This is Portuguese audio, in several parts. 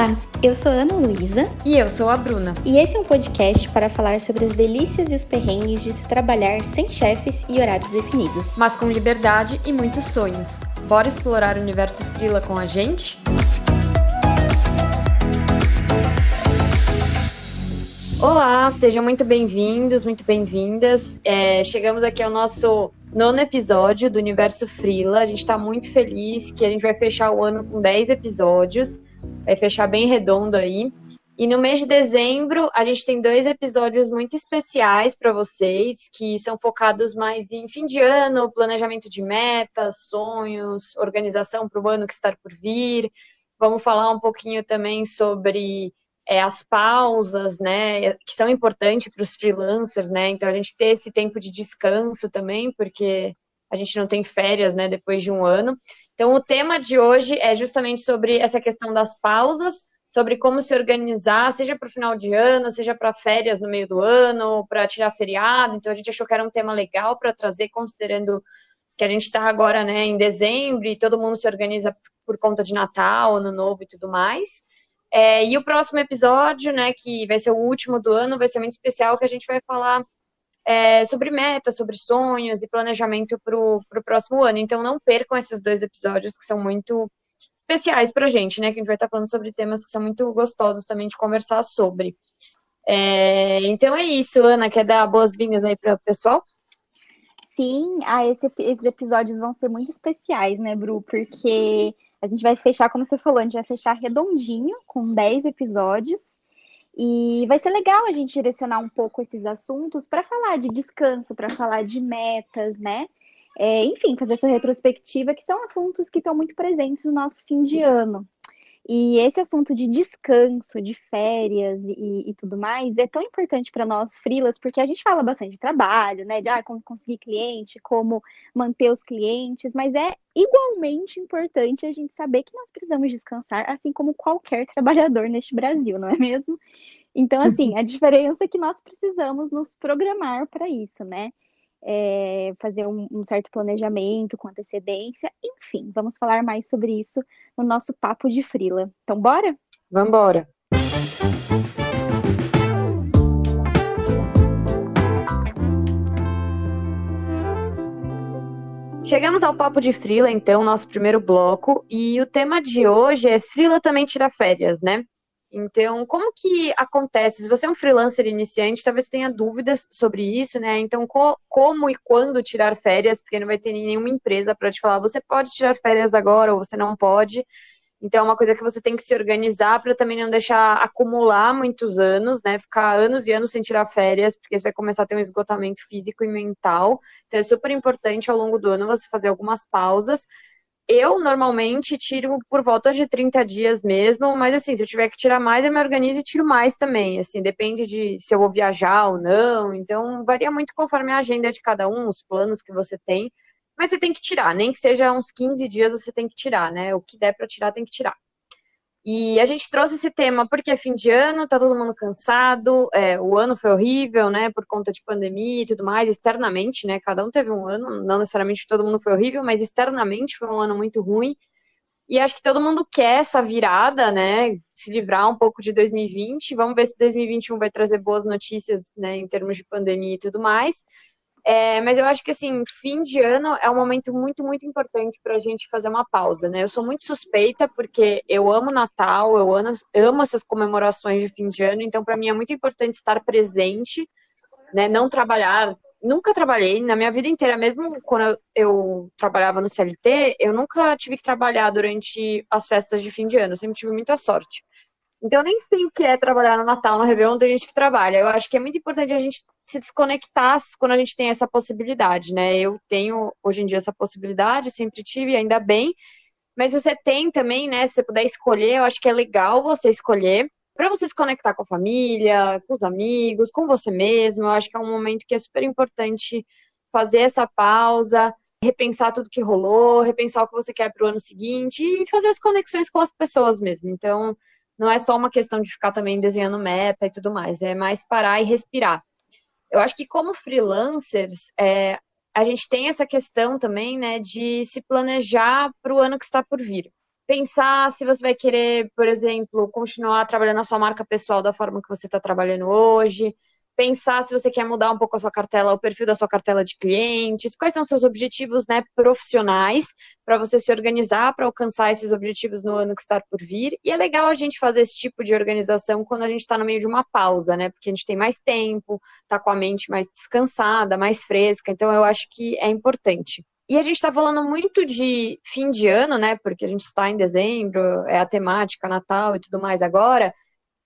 Olá, eu sou Ana Luísa. E eu sou a Bruna. E esse é um podcast para falar sobre as delícias e os perrengues de se trabalhar sem chefes e horários definidos. Mas com liberdade e muitos sonhos. Bora explorar o universo Frila com a gente? Olá, sejam muito bem-vindos, muito bem-vindas. É, chegamos aqui ao nosso nono episódio do Universo Frila. A gente está muito feliz que a gente vai fechar o ano com 10 episódios, vai fechar bem redondo aí. E no mês de dezembro, a gente tem dois episódios muito especiais para vocês, que são focados mais em fim de ano, planejamento de metas, sonhos, organização para o ano que está por vir. Vamos falar um pouquinho também sobre é, as pausas, né, que são importantes para os freelancers, né, então a gente ter esse tempo de descanso também, porque a gente não tem férias, né, depois de um ano. Então o tema de hoje é justamente sobre essa questão das pausas, sobre como se organizar, seja para o final de ano, seja para férias no meio do ano, para tirar feriado. Então a gente achou que era um tema legal para trazer, considerando que a gente está agora, né, em dezembro e todo mundo se organiza por conta de Natal, Ano Novo e tudo mais. É, e o próximo episódio, né, que vai ser o último do ano, vai ser muito especial, que a gente vai falar é, sobre metas, sobre sonhos e planejamento para o próximo ano. Então não percam esses dois episódios que são muito especiais para a gente, né? Que a gente vai estar falando sobre temas que são muito gostosos também de conversar sobre. É, então é isso, Ana, quer dar boas-vindas aí para o pessoal? Sim, ah, esse, esses episódios vão ser muito especiais, né, Bru? Porque a gente vai fechar, como você falou, a gente vai fechar redondinho, com 10 episódios. E vai ser legal a gente direcionar um pouco esses assuntos para falar de descanso, para falar de metas, né? É, enfim, fazer essa retrospectiva, que são assuntos que estão muito presentes no nosso fim de ano. E esse assunto de descanso, de férias e, e tudo mais é tão importante para nós frilas, porque a gente fala bastante de trabalho, né? De ah, como conseguir cliente, como manter os clientes, mas é igualmente importante a gente saber que nós precisamos descansar, assim como qualquer trabalhador neste Brasil, não é mesmo? Então, assim, a diferença é que nós precisamos nos programar para isso, né? É, fazer um, um, certo planejamento com antecedência, enfim, vamos falar mais sobre isso no nosso papo de frila. Então, bora? Vamos embora. Chegamos ao papo de frila, então, nosso primeiro bloco, e o tema de hoje é frila também tira férias, né? Então, como que acontece? Se você é um freelancer iniciante, talvez tenha dúvidas sobre isso, né? Então, co como e quando tirar férias, porque não vai ter nenhuma empresa para te falar, você pode tirar férias agora ou você não pode. Então, é uma coisa que você tem que se organizar para também não deixar acumular muitos anos, né? Ficar anos e anos sem tirar férias, porque você vai começar a ter um esgotamento físico e mental. Então, é super importante ao longo do ano você fazer algumas pausas eu normalmente tiro por volta de 30 dias mesmo, mas assim, se eu tiver que tirar mais, eu me organizo e tiro mais também. Assim, depende de se eu vou viajar ou não. Então, varia muito conforme a agenda de cada um, os planos que você tem. Mas você tem que tirar, nem que seja uns 15 dias você tem que tirar, né? O que der para tirar, tem que tirar. E a gente trouxe esse tema porque é fim de ano, tá todo mundo cansado, é, o ano foi horrível, né, por conta de pandemia e tudo mais, externamente, né, cada um teve um ano, não necessariamente todo mundo foi horrível, mas externamente foi um ano muito ruim. E acho que todo mundo quer essa virada, né, se livrar um pouco de 2020. Vamos ver se 2021 vai trazer boas notícias, né, em termos de pandemia e tudo mais. É, mas eu acho que, assim, fim de ano é um momento muito, muito importante para a gente fazer uma pausa, né? Eu sou muito suspeita porque eu amo Natal, eu amo, amo essas comemorações de fim de ano, então para mim é muito importante estar presente, né? Não trabalhar. Nunca trabalhei na minha vida inteira, mesmo quando eu, eu trabalhava no CLT, eu nunca tive que trabalhar durante as festas de fim de ano, eu sempre tive muita sorte. Então, eu nem sei o que é trabalhar no Natal, no Réveillon, tem gente que trabalha. Eu acho que é muito importante a gente se desconectar quando a gente tem essa possibilidade, né? Eu tenho, hoje em dia, essa possibilidade, sempre tive, ainda bem. Mas você tem também, né? Se você puder escolher, eu acho que é legal você escolher para você se conectar com a família, com os amigos, com você mesmo. Eu acho que é um momento que é super importante fazer essa pausa, repensar tudo que rolou, repensar o que você quer para o ano seguinte e fazer as conexões com as pessoas mesmo. Então, não é só uma questão de ficar também desenhando meta e tudo mais, é mais parar e respirar. Eu acho que como freelancers, é, a gente tem essa questão também, né, de se planejar para o ano que está por vir. pensar se você vai querer, por exemplo, continuar trabalhando a sua marca pessoal da forma que você está trabalhando hoje, pensar se você quer mudar um pouco a sua cartela, o perfil da sua cartela de clientes, quais são seus objetivos né, profissionais para você se organizar para alcançar esses objetivos no ano que está por vir. E é legal a gente fazer esse tipo de organização quando a gente está no meio de uma pausa, né? Porque a gente tem mais tempo, está com a mente mais descansada, mais fresca. Então eu acho que é importante. E a gente está falando muito de fim de ano, né? Porque a gente está em dezembro, é a temática Natal e tudo mais agora.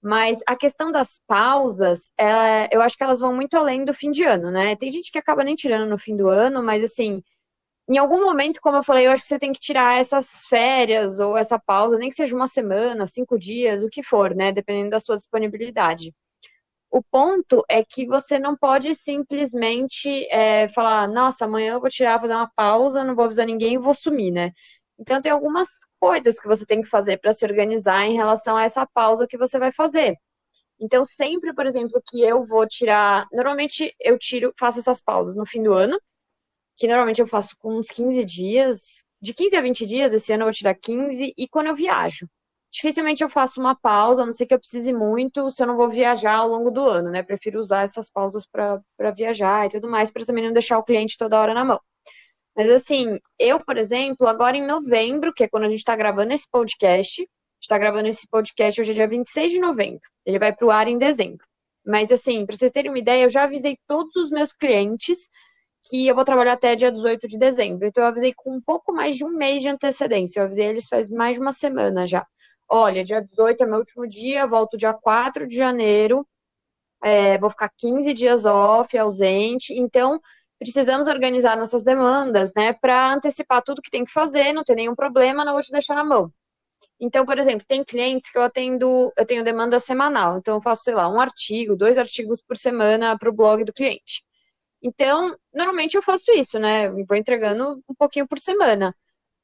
Mas a questão das pausas, é, eu acho que elas vão muito além do fim de ano, né? Tem gente que acaba nem tirando no fim do ano, mas assim, em algum momento, como eu falei, eu acho que você tem que tirar essas férias ou essa pausa, nem que seja uma semana, cinco dias, o que for, né? Dependendo da sua disponibilidade. O ponto é que você não pode simplesmente é, falar, nossa, amanhã eu vou tirar, fazer uma pausa, não vou avisar ninguém e vou sumir, né? Então, tem algumas coisas que você tem que fazer para se organizar em relação a essa pausa que você vai fazer. Então, sempre, por exemplo, que eu vou tirar. Normalmente, eu tiro, faço essas pausas no fim do ano, que normalmente eu faço com uns 15 dias. De 15 a 20 dias, esse ano eu vou tirar 15, e quando eu viajo. Dificilmente eu faço uma pausa, a não ser que eu precise muito, se eu não vou viajar ao longo do ano, né? Prefiro usar essas pausas para viajar e tudo mais, para também não deixar o cliente toda hora na mão. Mas assim, eu, por exemplo, agora em novembro, que é quando a gente está gravando esse podcast, está gravando esse podcast hoje é dia 26 de novembro. Ele vai para o ar em dezembro. Mas assim, para vocês terem uma ideia, eu já avisei todos os meus clientes que eu vou trabalhar até dia 18 de dezembro. Então eu avisei com um pouco mais de um mês de antecedência. Eu avisei eles faz mais de uma semana já. Olha, dia 18 é meu último dia, volto dia 4 de janeiro. É, vou ficar 15 dias off, ausente. Então, precisamos organizar nossas demandas, né, para antecipar tudo que tem que fazer, não ter nenhum problema, não vou te deixar na mão. Então, por exemplo, tem clientes que eu atendo, eu tenho demanda semanal, então eu faço, sei lá, um artigo, dois artigos por semana para o blog do cliente. Então, normalmente eu faço isso, né? Eu vou entregando um pouquinho por semana.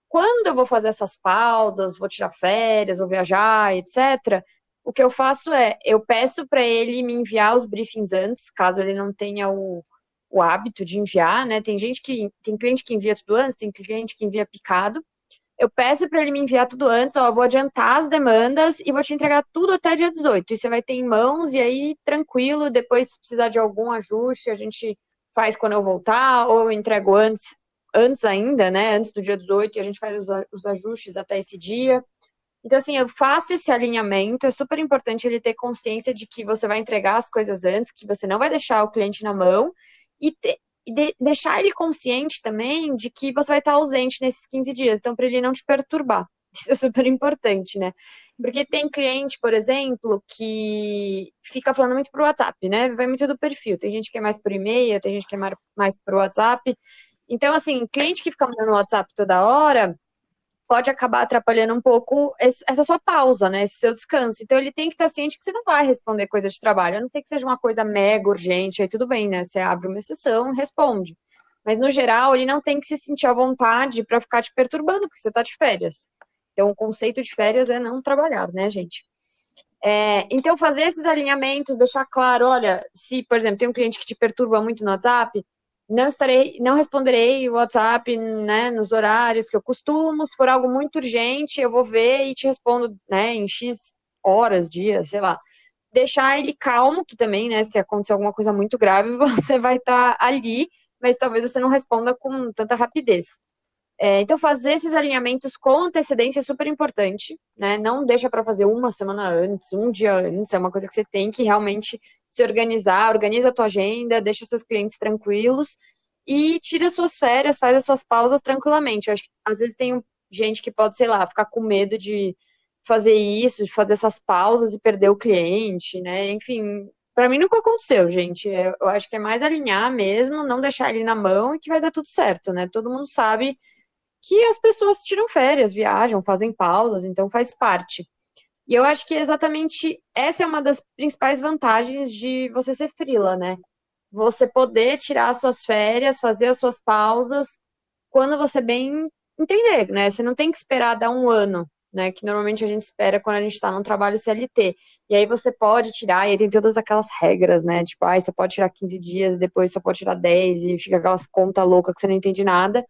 Quando eu vou fazer essas pausas, vou tirar férias, vou viajar, etc., o que eu faço é, eu peço para ele me enviar os briefings antes, caso ele não tenha o, o hábito de enviar, né? Tem gente que tem cliente que envia tudo antes, tem cliente que envia picado. Eu peço para ele me enviar tudo antes, ó, vou adiantar as demandas e vou te entregar tudo até dia 18. E você vai ter em mãos e aí tranquilo, depois se precisar de algum ajuste, a gente faz quando eu voltar ou eu entrego antes, antes ainda, né? Antes do dia 18 e a gente faz os, os ajustes até esse dia. Então, assim, eu faço esse alinhamento, é super importante ele ter consciência de que você vai entregar as coisas antes, que você não vai deixar o cliente na mão e, te, e de, deixar ele consciente também de que você vai estar ausente nesses 15 dias, então para ele não te perturbar. Isso é super importante, né? Porque tem cliente, por exemplo, que fica falando muito pro WhatsApp, né? Vai muito do perfil. Tem gente que é mais por e-mail, tem gente que é mais pro WhatsApp. Então, assim, cliente que fica mandando WhatsApp toda hora, pode acabar atrapalhando um pouco essa sua pausa, né? Esse seu descanso. Então ele tem que estar ciente que você não vai responder coisa de trabalho, a não ser que seja uma coisa mega urgente, aí tudo bem, né? Você abre uma exceção, responde. Mas no geral, ele não tem que se sentir à vontade para ficar te perturbando, porque você está de férias. Então o conceito de férias é não trabalhar, né, gente? É, então, fazer esses alinhamentos, deixar claro, olha, se, por exemplo, tem um cliente que te perturba muito no WhatsApp, não estarei, não responderei o WhatsApp, né, nos horários que eu costumo. Se for algo muito urgente, eu vou ver e te respondo, né, em X horas, dias, sei lá. Deixar ele calmo, que também, né, se acontecer alguma coisa muito grave, você vai estar tá ali, mas talvez você não responda com tanta rapidez. É, então, fazer esses alinhamentos com antecedência é super importante, né? Não deixa para fazer uma semana antes, um dia antes, é uma coisa que você tem que realmente se organizar, organiza a tua agenda, deixa seus clientes tranquilos e tira suas férias, faz as suas pausas tranquilamente. Eu acho que às vezes tem gente que pode, sei lá, ficar com medo de fazer isso, de fazer essas pausas e perder o cliente, né? Enfim, para mim nunca aconteceu, gente. Eu acho que é mais alinhar mesmo, não deixar ele na mão e que vai dar tudo certo, né? Todo mundo sabe que as pessoas tiram férias, viajam, fazem pausas, então faz parte. E eu acho que exatamente essa é uma das principais vantagens de você ser frila, né? Você poder tirar as suas férias, fazer as suas pausas quando você bem entender, né? Você não tem que esperar dar um ano, né? Que normalmente a gente espera quando a gente está num trabalho CLT. E aí você pode tirar, e aí tem todas aquelas regras, né? Tipo, ah, você pode tirar 15 dias, depois só pode tirar 10, e fica aquelas contas loucas que você não entende nada.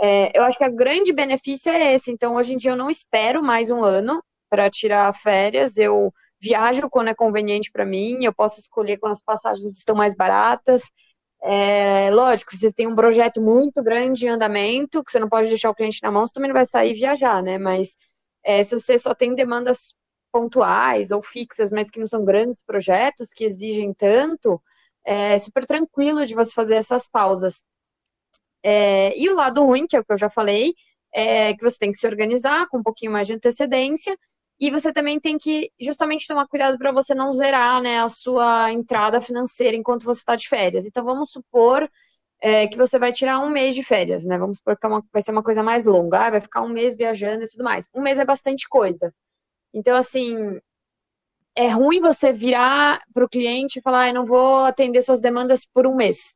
É, eu acho que o grande benefício é esse. Então, hoje em dia, eu não espero mais um ano para tirar férias. Eu viajo quando é conveniente para mim, eu posso escolher quando as passagens estão mais baratas. É, lógico, se você tem um projeto muito grande em andamento, que você não pode deixar o cliente na mão, você também não vai sair e viajar, né? Mas é, se você só tem demandas pontuais ou fixas, mas que não são grandes projetos que exigem tanto, é super tranquilo de você fazer essas pausas. É, e o lado ruim, que é o que eu já falei, é que você tem que se organizar com um pouquinho mais de antecedência e você também tem que justamente tomar cuidado para você não zerar né, a sua entrada financeira enquanto você está de férias. Então vamos supor é, que você vai tirar um mês de férias, né? Vamos supor que é uma, vai ser uma coisa mais longa, ah, vai ficar um mês viajando e tudo mais. Um mês é bastante coisa. Então, assim, é ruim você virar para o cliente e falar, ah, eu não vou atender suas demandas por um mês.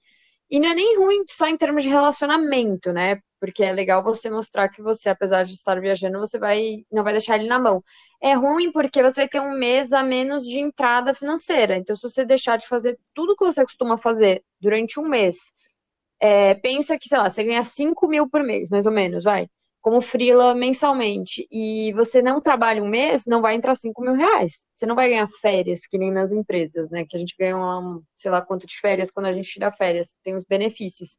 E não é nem ruim só em termos de relacionamento, né? Porque é legal você mostrar que você, apesar de estar viajando, você vai não vai deixar ele na mão. É ruim porque você vai ter um mês a menos de entrada financeira. Então, se você deixar de fazer tudo que você costuma fazer durante um mês, é, pensa que, sei lá, você ganha 5 mil por mês, mais ou menos, vai como frila mensalmente e você não trabalha um mês, não vai entrar 5 mil reais. Você não vai ganhar férias, que nem nas empresas, né? Que a gente ganha, um, sei lá, quanto de férias quando a gente tira férias, tem os benefícios.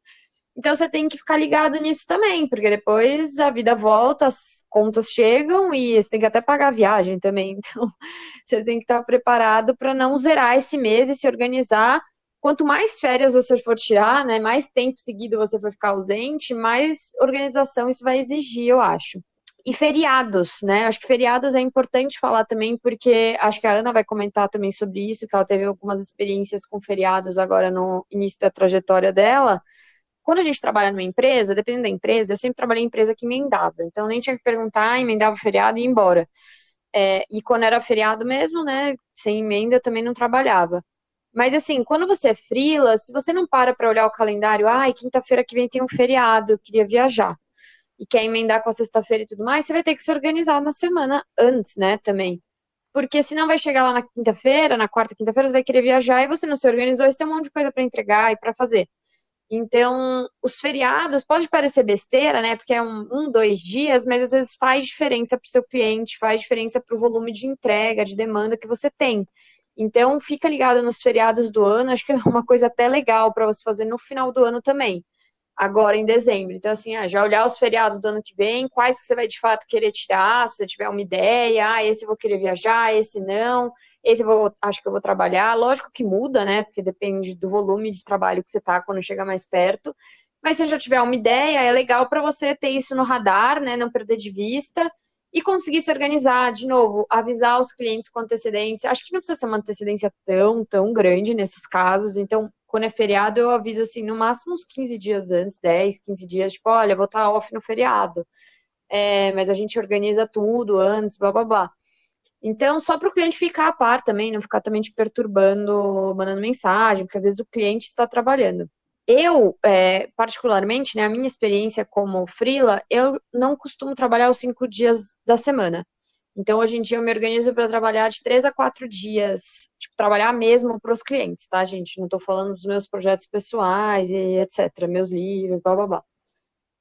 Então você tem que ficar ligado nisso também, porque depois a vida volta, as contas chegam e você tem que até pagar a viagem também. Então você tem que estar preparado para não zerar esse mês e se organizar quanto mais férias você for tirar, né, mais tempo seguido você for ficar ausente, mais organização isso vai exigir, eu acho. E feriados, né? Acho que feriados é importante falar também, porque acho que a Ana vai comentar também sobre isso, que ela teve algumas experiências com feriados agora no início da trajetória dela. Quando a gente trabalha numa empresa, dependendo da empresa, eu sempre trabalhei em empresa que emendava, então nem tinha que perguntar, emendava o feriado e ia embora. É, e quando era feriado mesmo, né, sem emenda, eu também não trabalhava. Mas assim, quando você é frila, se você não para para olhar o calendário, ai, quinta-feira que vem tem um feriado, eu queria viajar, e quer emendar com a sexta-feira e tudo mais, você vai ter que se organizar na semana antes, né, também. Porque senão vai chegar lá na quinta-feira, na quarta, quinta-feira, você vai querer viajar e você não se organizou, você tem um monte de coisa para entregar e para fazer. Então, os feriados pode parecer besteira, né? Porque é um, um, dois dias, mas às vezes faz diferença para o seu cliente, faz diferença para o volume de entrega, de demanda que você tem. Então, fica ligado nos feriados do ano, acho que é uma coisa até legal para você fazer no final do ano também, agora em dezembro. Então, assim, ah, já olhar os feriados do ano que vem, quais que você vai de fato querer tirar, se você tiver uma ideia, ah, esse eu vou querer viajar, esse não, esse eu vou, acho que eu vou trabalhar. Lógico que muda, né? Porque depende do volume de trabalho que você tá quando chega mais perto. Mas se já tiver uma ideia, é legal para você ter isso no radar, né? Não perder de vista e conseguir se organizar, de novo, avisar os clientes com antecedência. Acho que não precisa ser uma antecedência tão, tão grande nesses casos. Então, quando é feriado, eu aviso assim, no máximo uns 15 dias antes, 10, 15 dias, tipo, olha, vou estar off no feriado. É, mas a gente organiza tudo antes, blá blá blá. Então, só para o cliente ficar a par também, não ficar também te perturbando, mandando mensagem, porque às vezes o cliente está trabalhando. Eu, é, particularmente, né, a minha experiência como freela, eu não costumo trabalhar os cinco dias da semana. Então, hoje em dia, eu me organizo para trabalhar de três a quatro dias, tipo, trabalhar mesmo para os clientes, tá, gente? Não estou falando dos meus projetos pessoais e etc., meus livros, blá, blá, blá.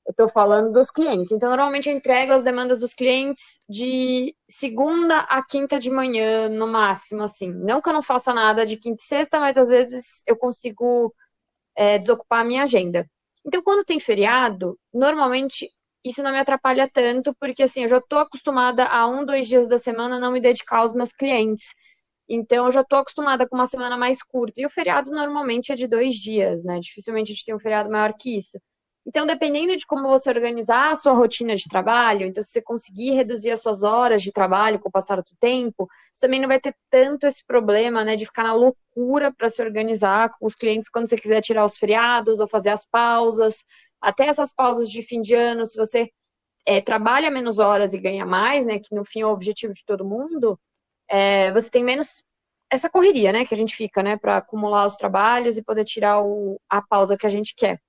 Eu estou falando dos clientes. Então, normalmente, eu entrego as demandas dos clientes de segunda a quinta de manhã, no máximo, assim. Não que eu não faça nada de quinta e sexta, mas às vezes eu consigo é, desocupar a minha agenda. Então, quando tem feriado, normalmente isso não me atrapalha tanto, porque assim, eu já estou acostumada a um, dois dias da semana não me dedicar aos meus clientes. Então, eu já estou acostumada com uma semana mais curta. E o feriado normalmente é de dois dias, né? Dificilmente a gente tem um feriado maior que isso. Então, dependendo de como você organizar a sua rotina de trabalho, então se você conseguir reduzir as suas horas de trabalho com o passar do tempo, você também não vai ter tanto esse problema, né, de ficar na loucura para se organizar com os clientes quando você quiser tirar os feriados ou fazer as pausas, até essas pausas de fim de ano, se você é, trabalha menos horas e ganha mais, né, que no fim é o objetivo de todo mundo, é, você tem menos essa correria, né, que a gente fica, né, para acumular os trabalhos e poder tirar o, a pausa que a gente quer.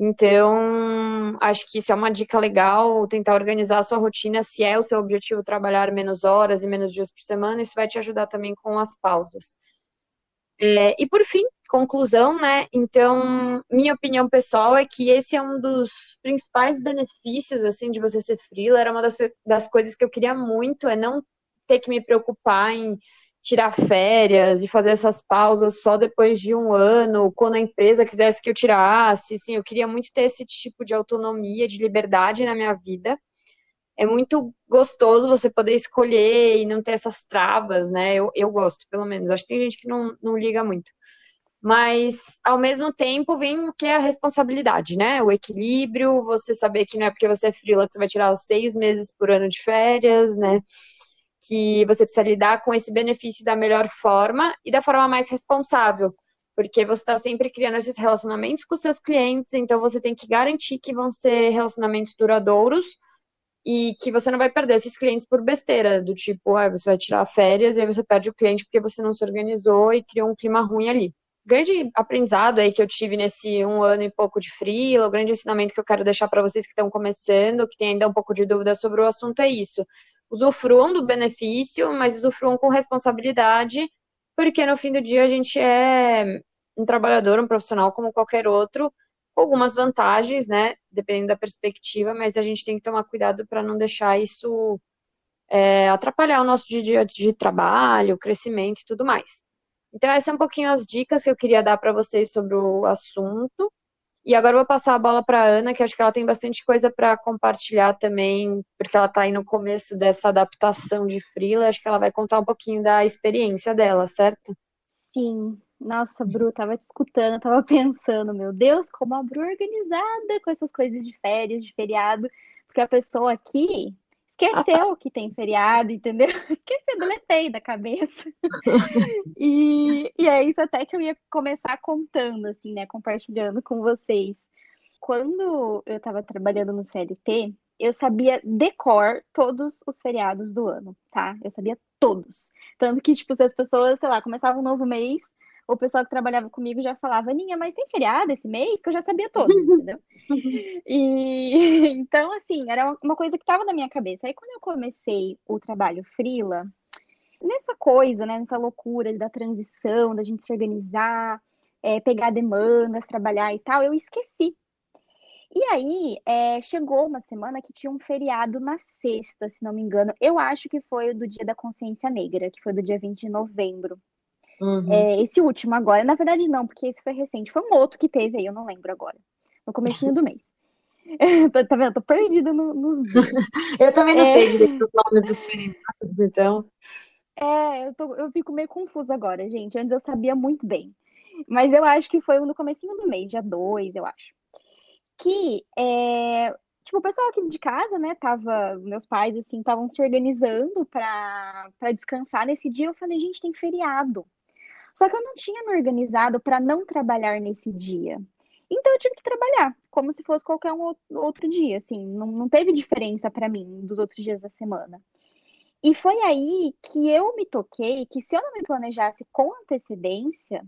Então, acho que isso é uma dica legal, tentar organizar a sua rotina, se é o seu objetivo trabalhar menos horas e menos dias por semana, isso vai te ajudar também com as pausas. É, e por fim, conclusão, né? Então, minha opinião pessoal é que esse é um dos principais benefícios, assim, de você ser freela. Era uma das, das coisas que eu queria muito, é não ter que me preocupar em tirar férias e fazer essas pausas só depois de um ano, quando a empresa quisesse que eu tirasse. Sim, eu queria muito ter esse tipo de autonomia, de liberdade na minha vida. É muito gostoso você poder escolher e não ter essas travas, né? Eu, eu gosto, pelo menos. Acho que tem gente que não, não liga muito. Mas, ao mesmo tempo, vem o que é a responsabilidade, né? O equilíbrio, você saber que não é porque você é freela que você vai tirar seis meses por ano de férias, né? Que você precisa lidar com esse benefício da melhor forma e da forma mais responsável, porque você está sempre criando esses relacionamentos com seus clientes, então você tem que garantir que vão ser relacionamentos duradouros e que você não vai perder esses clientes por besteira, do tipo, ah, você vai tirar férias e aí você perde o cliente porque você não se organizou e criou um clima ruim ali. Grande aprendizado aí que eu tive nesse um ano e pouco de freela, o grande ensinamento que eu quero deixar para vocês que estão começando, que tem ainda um pouco de dúvida sobre o assunto, é isso usufruam do benefício, mas usufruam com responsabilidade, porque no fim do dia a gente é um trabalhador, um profissional como qualquer outro, com algumas vantagens, né, dependendo da perspectiva, mas a gente tem que tomar cuidado para não deixar isso é, atrapalhar o nosso dia de trabalho, crescimento e tudo mais. Então, essas são um pouquinho as dicas que eu queria dar para vocês sobre o assunto. E agora eu vou passar a bola para Ana, que acho que ela tem bastante coisa para compartilhar também, porque ela está aí no começo dessa adaptação de freela, acho que ela vai contar um pouquinho da experiência dela, certo? Sim. Nossa, Bru, tava te escutando, tava pensando, meu Deus, como a Bru é organizada com essas coisas de férias, de feriado, porque a pessoa aqui esqueceu que tem feriado, entendeu? Esqueceu, deletei da cabeça. e, e é isso até que eu ia começar contando, assim, né? Compartilhando com vocês. Quando eu estava trabalhando no CLT, eu sabia decor todos os feriados do ano, tá? Eu sabia todos. Tanto que, tipo, se as pessoas, sei lá, começavam um novo mês, o pessoal que trabalhava comigo já falava, Aninha, mas tem feriado esse mês? Que eu já sabia todos, entendeu? E então, assim, era uma coisa que estava na minha cabeça. Aí quando eu comecei o trabalho frila, nessa coisa, né, nessa loucura da transição, da gente se organizar, é, pegar demandas, trabalhar e tal, eu esqueci. E aí, é, chegou uma semana que tinha um feriado na sexta, se não me engano. Eu acho que foi o do Dia da Consciência Negra, que foi do dia 20 de novembro. Uhum. É, esse último agora, na verdade não, porque esse foi recente, foi um outro que teve aí, eu não lembro agora, no começo do mês. tá vendo? Tô perdida no, nos Eu também não é... sei direito os nomes dos feriados, então. É, eu, tô, eu fico meio confusa agora, gente. Antes eu sabia muito bem. Mas eu acho que foi no comecinho do mês, dia 2, eu acho. Que, é, tipo, o pessoal aqui de casa, né, tava, meus pais, assim, estavam se organizando para descansar nesse dia. Eu falei, gente, tem feriado. Só que eu não tinha me organizado para não trabalhar nesse dia. Então eu tive que trabalhar, como se fosse qualquer um outro dia, assim, não, não teve diferença para mim dos outros dias da semana. E foi aí que eu me toquei que se eu não me planejasse com antecedência,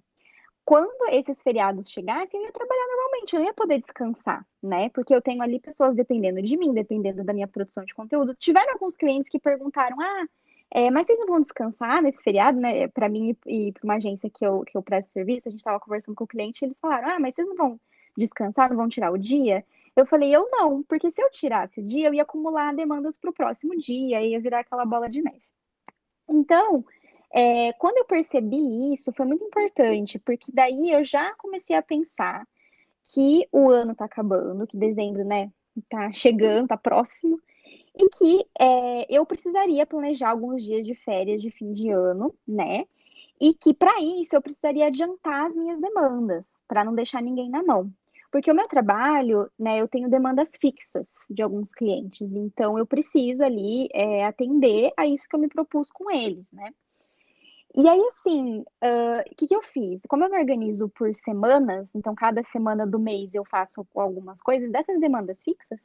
quando esses feriados chegassem, eu ia trabalhar normalmente, eu ia poder descansar, né? Porque eu tenho ali pessoas dependendo de mim, dependendo da minha produção de conteúdo. Tiveram alguns clientes que perguntaram: ah, é, mas vocês não vão descansar nesse feriado, né? Para mim e para uma agência que eu, que eu presto serviço, a gente estava conversando com o cliente e eles falaram: Ah, mas vocês não vão descansar, não vão tirar o dia? Eu falei: Eu não, porque se eu tirasse o dia, eu ia acumular demandas para o próximo dia, ia virar aquela bola de neve. Então, é, quando eu percebi isso, foi muito importante, porque daí eu já comecei a pensar que o ano está acabando, que dezembro, né, tá chegando, tá próximo, e que é, eu precisaria planejar alguns dias de férias de fim de ano, né? E que para isso eu precisaria adiantar as minhas demandas, para não deixar ninguém na mão. Porque o meu trabalho, né, eu tenho demandas fixas de alguns clientes, então eu preciso ali é, atender a isso que eu me propus com eles, né? E aí, assim, o uh, que, que eu fiz? Como eu me organizo por semanas, então cada semana do mês eu faço algumas coisas, dessas demandas fixas,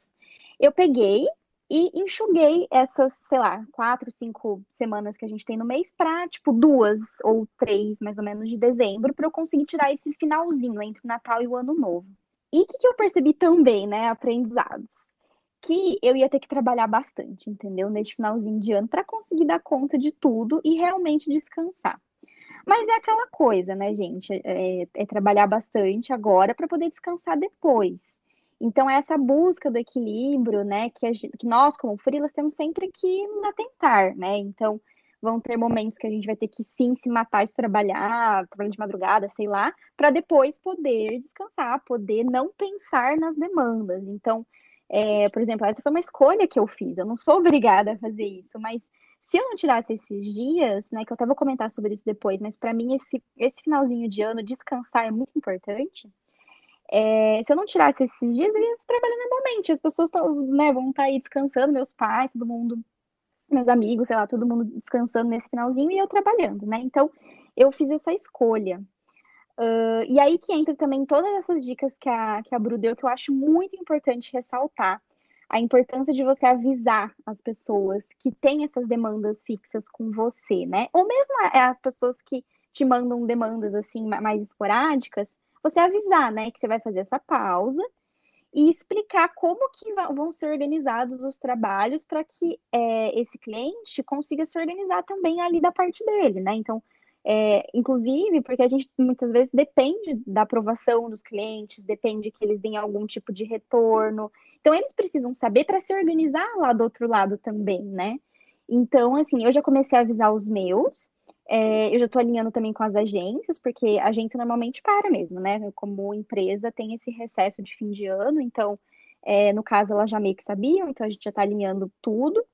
eu peguei e enxuguei essas, sei lá, quatro, cinco semanas que a gente tem no mês para, tipo, duas ou três, mais ou menos, de dezembro, para eu conseguir tirar esse finalzinho entre o Natal e o Ano Novo. E o que, que eu percebi também, né, aprendizados? Que eu ia ter que trabalhar bastante, entendeu? Nesse finalzinho de ano, para conseguir dar conta de tudo e realmente descansar. Mas é aquela coisa, né, gente? É, é trabalhar bastante agora para poder descansar depois. Então, essa busca do equilíbrio, né, que, gente, que nós, como freelas, temos sempre que nos atentar, né? Então, vão ter momentos que a gente vai ter que sim se matar de trabalhar, trabalhar de madrugada, sei lá, para depois poder descansar, poder não pensar nas demandas. Então, é, por exemplo, essa foi uma escolha que eu fiz. Eu não sou obrigada a fazer isso, mas se eu não tirasse esses dias, né, que eu até vou comentar sobre isso depois, mas para mim esse, esse finalzinho de ano, descansar é muito importante. É, se eu não tirasse esses dias, eu ia trabalhar normalmente. As pessoas tão, né, vão estar tá aí descansando, meus pais, todo mundo, meus amigos, sei lá, todo mundo descansando nesse finalzinho e eu trabalhando, né? Então, eu fiz essa escolha. Uh, e aí que entra também todas essas dicas que a, que a Bru deu, que eu acho muito importante ressaltar. A importância de você avisar as pessoas que têm essas demandas fixas com você, né? Ou mesmo as pessoas que te mandam demandas assim mais esporádicas, você avisar, né, que você vai fazer essa pausa e explicar como que vão ser organizados os trabalhos para que é, esse cliente consiga se organizar também ali da parte dele, né? Então, é, inclusive, porque a gente muitas vezes depende da aprovação dos clientes, depende que eles deem algum tipo de retorno. Então, eles precisam saber para se organizar lá do outro lado também, né? Então, assim, eu já comecei a avisar os meus, é, eu já estou alinhando também com as agências, porque a agência normalmente para mesmo, né? Como empresa tem esse recesso de fim de ano, então, é, no caso, elas já meio que sabiam, então a gente já está alinhando tudo.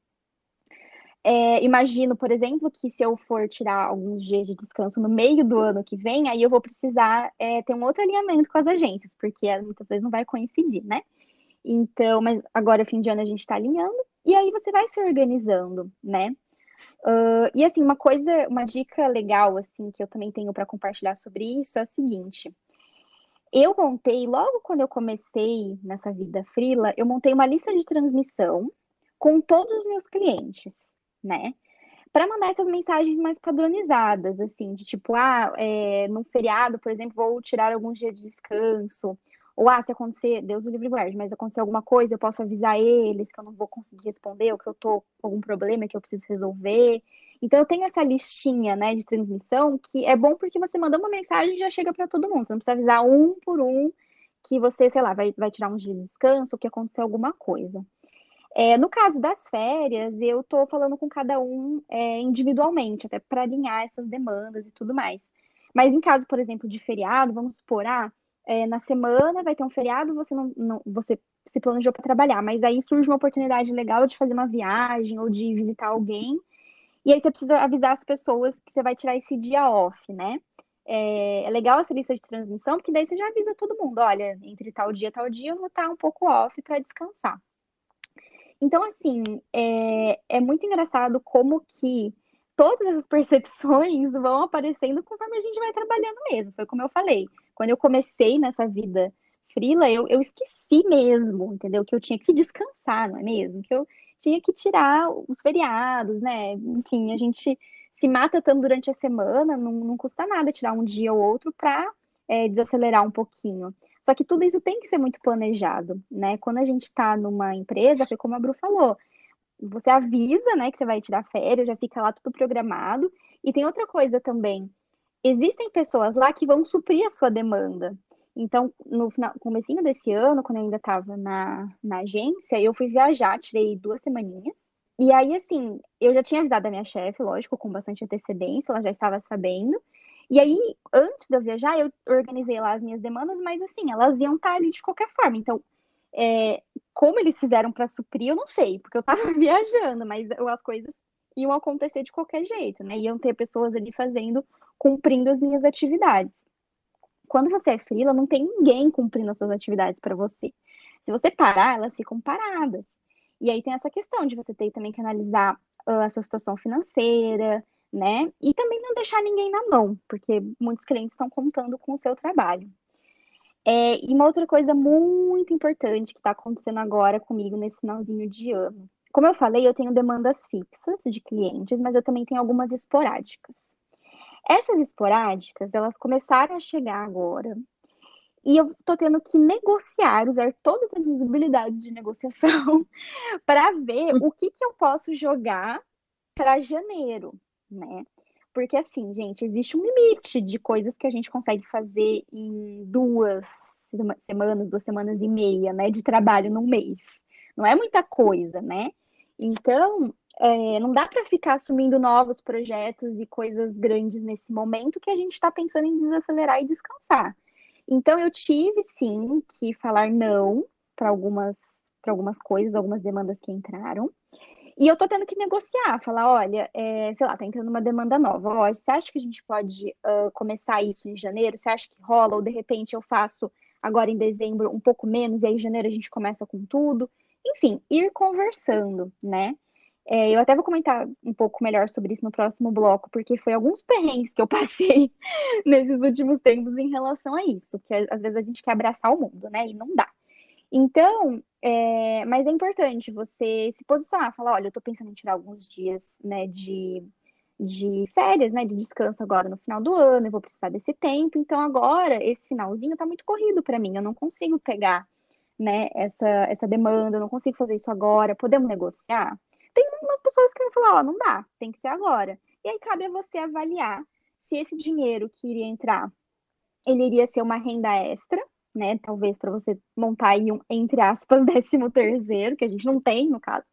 É, imagino, por exemplo, que se eu for tirar alguns dias de descanso no meio do ano que vem, aí eu vou precisar é, ter um outro alinhamento com as agências, porque muitas vezes não vai coincidir, né? Então, mas agora, fim de ano, a gente está alinhando, e aí você vai se organizando, né? Uh, e assim, uma coisa, uma dica legal, assim, que eu também tenho para compartilhar sobre isso é o seguinte. Eu montei, logo quando eu comecei nessa vida frila, eu montei uma lista de transmissão com todos os meus clientes né? Para mandar essas mensagens mais padronizadas, assim, de tipo, ah, é, no feriado, por exemplo, vou tirar alguns dias de descanso. Ou, ah, se acontecer, Deus o livre guarde, mas acontecer alguma coisa, eu posso avisar eles que eu não vou conseguir responder, ou que eu tô com algum problema que eu preciso resolver. Então, eu tenho essa listinha, né, de transmissão, que é bom porque você manda uma mensagem e já chega para todo mundo. Você não precisa avisar um por um que você, sei lá, vai, vai tirar uns dias de descanso ou que aconteceu alguma coisa. É, no caso das férias, eu estou falando com cada um é, individualmente, até para alinhar essas demandas e tudo mais. Mas em caso, por exemplo, de feriado, vamos supor, ah, é, na semana vai ter um feriado, você não, não você se planejou para trabalhar, mas aí surge uma oportunidade legal de fazer uma viagem ou de visitar alguém, e aí você precisa avisar as pessoas que você vai tirar esse dia off, né? É, é, legal essa lista de transmissão, porque daí você já avisa todo mundo, olha, entre tal dia e tal dia eu vou estar um pouco off para descansar. Então, assim, é, é muito engraçado como que todas essas percepções vão aparecendo conforme a gente vai trabalhando mesmo. Foi como eu falei. Quando eu comecei nessa vida frila, eu, eu esqueci mesmo, entendeu? Que eu tinha que descansar, não é mesmo? Que eu tinha que tirar os feriados, né? Enfim, a gente se mata tanto durante a semana, não, não custa nada tirar um dia ou outro para é, desacelerar um pouquinho. Só que tudo isso tem que ser muito planejado, né? Quando a gente está numa empresa, foi como a Bru falou, você avisa, né, que você vai tirar férias, já fica lá tudo programado. E tem outra coisa também. Existem pessoas lá que vão suprir a sua demanda. Então, no final, comecinho desse ano, quando eu ainda estava na, na agência, eu fui viajar, tirei duas semaninhas. E aí, assim, eu já tinha avisado a minha chefe, lógico, com bastante antecedência, ela já estava sabendo. E aí, antes de eu viajar, eu organizei lá as minhas demandas, mas assim, elas iam estar ali de qualquer forma. Então, é, como eles fizeram para suprir, eu não sei, porque eu estava viajando, mas as coisas iam acontecer de qualquer jeito, né? Iam ter pessoas ali fazendo, cumprindo as minhas atividades. Quando você é frila, não tem ninguém cumprindo as suas atividades para você. Se você parar, elas ficam paradas. E aí tem essa questão de você ter também que analisar uh, a sua situação financeira, né? E também não deixar ninguém na mão, porque muitos clientes estão contando com o seu trabalho. É, e uma outra coisa muito importante que está acontecendo agora comigo nesse finalzinho de ano. Como eu falei, eu tenho demandas fixas de clientes, mas eu também tenho algumas esporádicas. Essas esporádicas, elas começaram a chegar agora, e eu estou tendo que negociar, usar todas as visibilidades de negociação para ver o que, que eu posso jogar para janeiro, né? Porque assim, gente, existe um limite de coisas que a gente consegue fazer em duas semanas, duas semanas e meia, né, de trabalho num mês. Não é muita coisa, né? Então, é, não dá para ficar assumindo novos projetos e coisas grandes nesse momento que a gente está pensando em desacelerar e descansar. Então, eu tive sim que falar não para algumas, algumas coisas, algumas demandas que entraram. E eu tô tendo que negociar, falar, olha, é, sei lá, tá entrando uma demanda nova. Olha, você acha que a gente pode uh, começar isso em janeiro? Você acha que rola? Ou de repente eu faço agora em dezembro um pouco menos, e aí em janeiro a gente começa com tudo. Enfim, ir conversando, né? É, eu até vou comentar um pouco melhor sobre isso no próximo bloco, porque foi alguns perrengues que eu passei nesses últimos tempos em relação a isso, que às vezes a gente quer abraçar o mundo, né? E não dá. Então, é, mas é importante você se posicionar, falar, olha, eu tô pensando em tirar alguns dias, né, de, de férias, né, de descanso agora no final do ano, eu vou precisar desse tempo, então agora, esse finalzinho tá muito corrido para mim, eu não consigo pegar, né, essa, essa demanda, não consigo fazer isso agora, podemos negociar? Tem umas pessoas que vão falar, ó, não dá, tem que ser agora. E aí cabe a você avaliar se esse dinheiro que iria entrar, ele iria ser uma renda extra, né? Talvez para você montar aí um, entre aspas, décimo terceiro, que a gente não tem, no caso.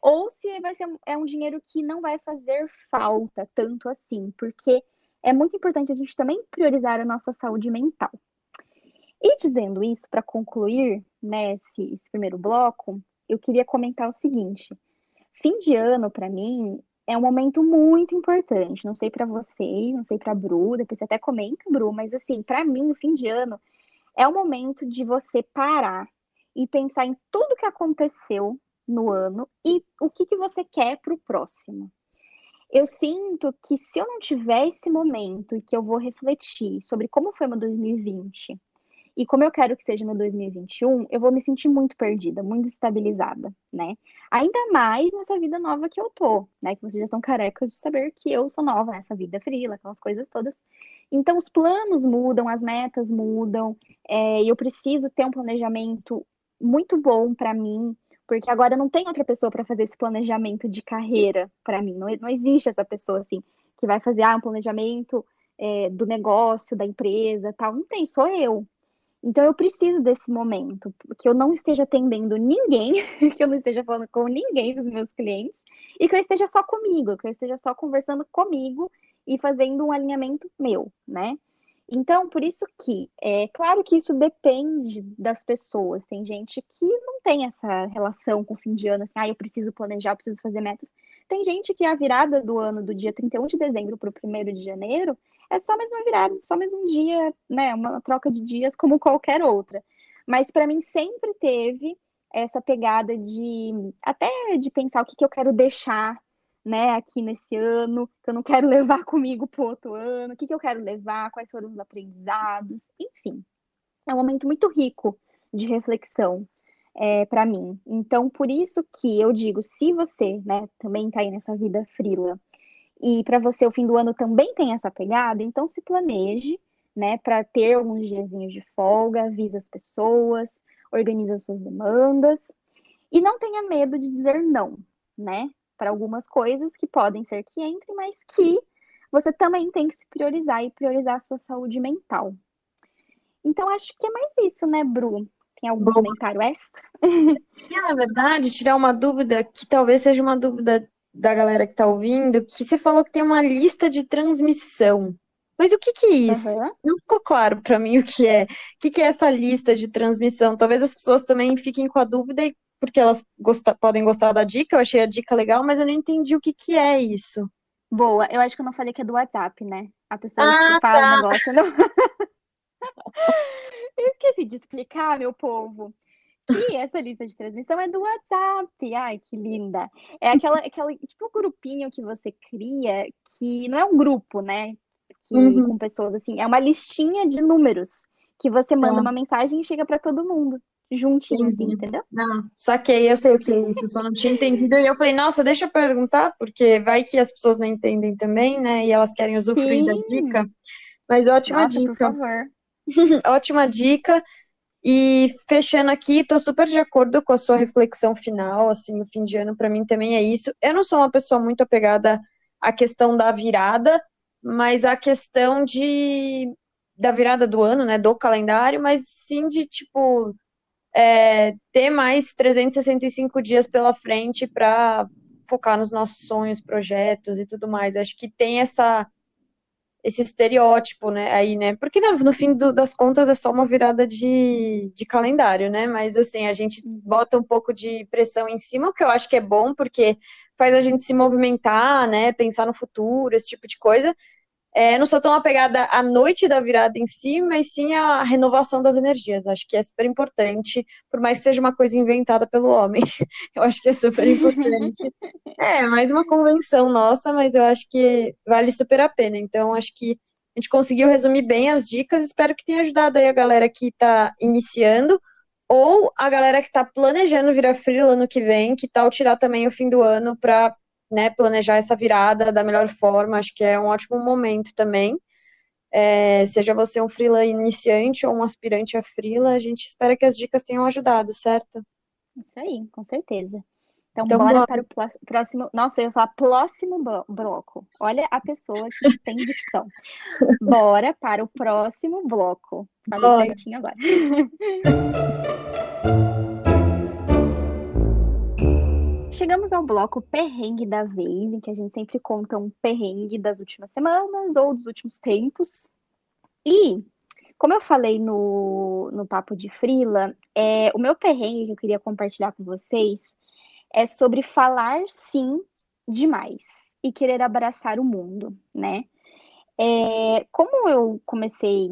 Ou se vai ser é um dinheiro que não vai fazer falta tanto assim, porque é muito importante a gente também priorizar a nossa saúde mental. E dizendo isso, para concluir né, esse, esse primeiro bloco, eu queria comentar o seguinte: fim de ano, para mim, é um momento muito importante. Não sei para vocês, não sei para Bru, depois você até comenta, Bru, mas assim, para mim, o fim de ano é o momento de você parar e pensar em tudo que aconteceu no ano e o que, que você quer para o próximo. Eu sinto que se eu não tiver esse momento e que eu vou refletir sobre como foi meu 2020 e como eu quero que seja meu 2021, eu vou me sentir muito perdida, muito estabilizada, né? Ainda mais nessa vida nova que eu tô, né? Que vocês já estão carecas de saber que eu sou nova nessa vida frila, aquelas coisas todas. Então, os planos mudam, as metas mudam, é, eu preciso ter um planejamento muito bom para mim, porque agora não tem outra pessoa para fazer esse planejamento de carreira para mim. Não, não existe essa pessoa assim que vai fazer ah, um planejamento é, do negócio, da empresa, tal. Não tem, sou eu. Então eu preciso desse momento, que eu não esteja atendendo ninguém, que eu não esteja falando com ninguém dos meus clientes, e que eu esteja só comigo, que eu esteja só conversando comigo e fazendo um alinhamento meu, né? Então, por isso que, é claro que isso depende das pessoas. Tem gente que não tem essa relação com o fim de ano, assim, ah, eu preciso planejar, eu preciso fazer metas. Tem gente que a virada do ano, do dia 31 de dezembro para o 1 de janeiro, é só mais uma virada, só mais um dia, né? Uma troca de dias como qualquer outra. Mas para mim sempre teve essa pegada de até de pensar o que, que eu quero deixar né, aqui nesse ano, que eu não quero levar comigo para outro ano, o que, que eu quero levar, quais foram os aprendizados, enfim. É um momento muito rico de reflexão é, para mim. Então, por isso que eu digo, se você né, também está aí nessa vida frila, e para você o fim do ano também tem essa pegada, então se planeje, né, para ter alguns diazinhos de folga, avisa as pessoas, organiza as suas demandas, e não tenha medo de dizer não, né? para algumas coisas que podem ser que entre, mas que você também tem que se priorizar e priorizar a sua saúde mental. Então, acho que é mais isso, né, Bru? Tem algum Bom, comentário extra? E, na verdade, tirar uma dúvida que talvez seja uma dúvida da galera que está ouvindo, que você falou que tem uma lista de transmissão. Mas o que, que é isso? Uhum. Não ficou claro para mim o que é. O que, que é essa lista de transmissão? Talvez as pessoas também fiquem com a dúvida porque elas gosta, podem gostar da dica, eu achei a dica legal, mas eu não entendi o que, que é isso. Boa, eu acho que eu não falei que é do WhatsApp, né? A pessoa ah, que fala tá. o negócio não. eu esqueci de explicar, meu povo. Que essa lista de transmissão é do WhatsApp. Ai, que linda. É aquela, aquela tipo um grupinho que você cria, que não é um grupo, né? Que, uhum. Com pessoas assim, é uma listinha de números que você manda tá. uma mensagem e chega para todo mundo juntinho, assim, entendeu? Não, saquei, eu sei o que é isso, só não tinha entendido. E eu falei, nossa, deixa eu perguntar, porque vai que as pessoas não entendem também, né? E elas querem usufruir Sim. da dica. Mas ótima nossa, dica. Por favor. ótima dica. E fechando aqui, tô super de acordo com a sua reflexão final, assim, o fim de ano para mim também é isso. Eu não sou uma pessoa muito apegada a questão da virada, mas a questão de da virada do ano, né, do calendário, mas sim de tipo é, ter mais 365 dias pela frente para focar nos nossos sonhos, projetos e tudo mais. Acho que tem essa esse estereótipo, né, aí, né, porque no, no fim do, das contas é só uma virada de, de calendário, né, mas assim, a gente bota um pouco de pressão em cima, o que eu acho que é bom, porque faz a gente se movimentar, né, pensar no futuro, esse tipo de coisa, é, não sou tão apegada à noite da virada em si, mas sim à renovação das energias. Acho que é super importante, por mais que seja uma coisa inventada pelo homem. Eu acho que é super importante. É, mais uma convenção nossa, mas eu acho que vale super a pena. Então, acho que a gente conseguiu resumir bem as dicas. Espero que tenha ajudado aí a galera que está iniciando ou a galera que está planejando virar freela ano que vem, que tal tirar também o fim do ano para né, planejar essa virada da melhor forma, acho que é um ótimo momento também. É, seja você um freela iniciante ou um aspirante a freela, a gente espera que as dicas tenham ajudado, certo? Isso aí, com certeza. Então, então bora, para o próximo. Nossa, eu ia falar próximo bloco. Olha a pessoa que tem dicção. bora para o próximo bloco. Falei bora. certinho agora. chegamos ao bloco perrengue da vez, em que a gente sempre conta um perrengue das últimas semanas ou dos últimos tempos. E, como eu falei no, no Papo de Frila, é, o meu perrengue que eu queria compartilhar com vocês é sobre falar sim demais e querer abraçar o mundo, né? É, como eu comecei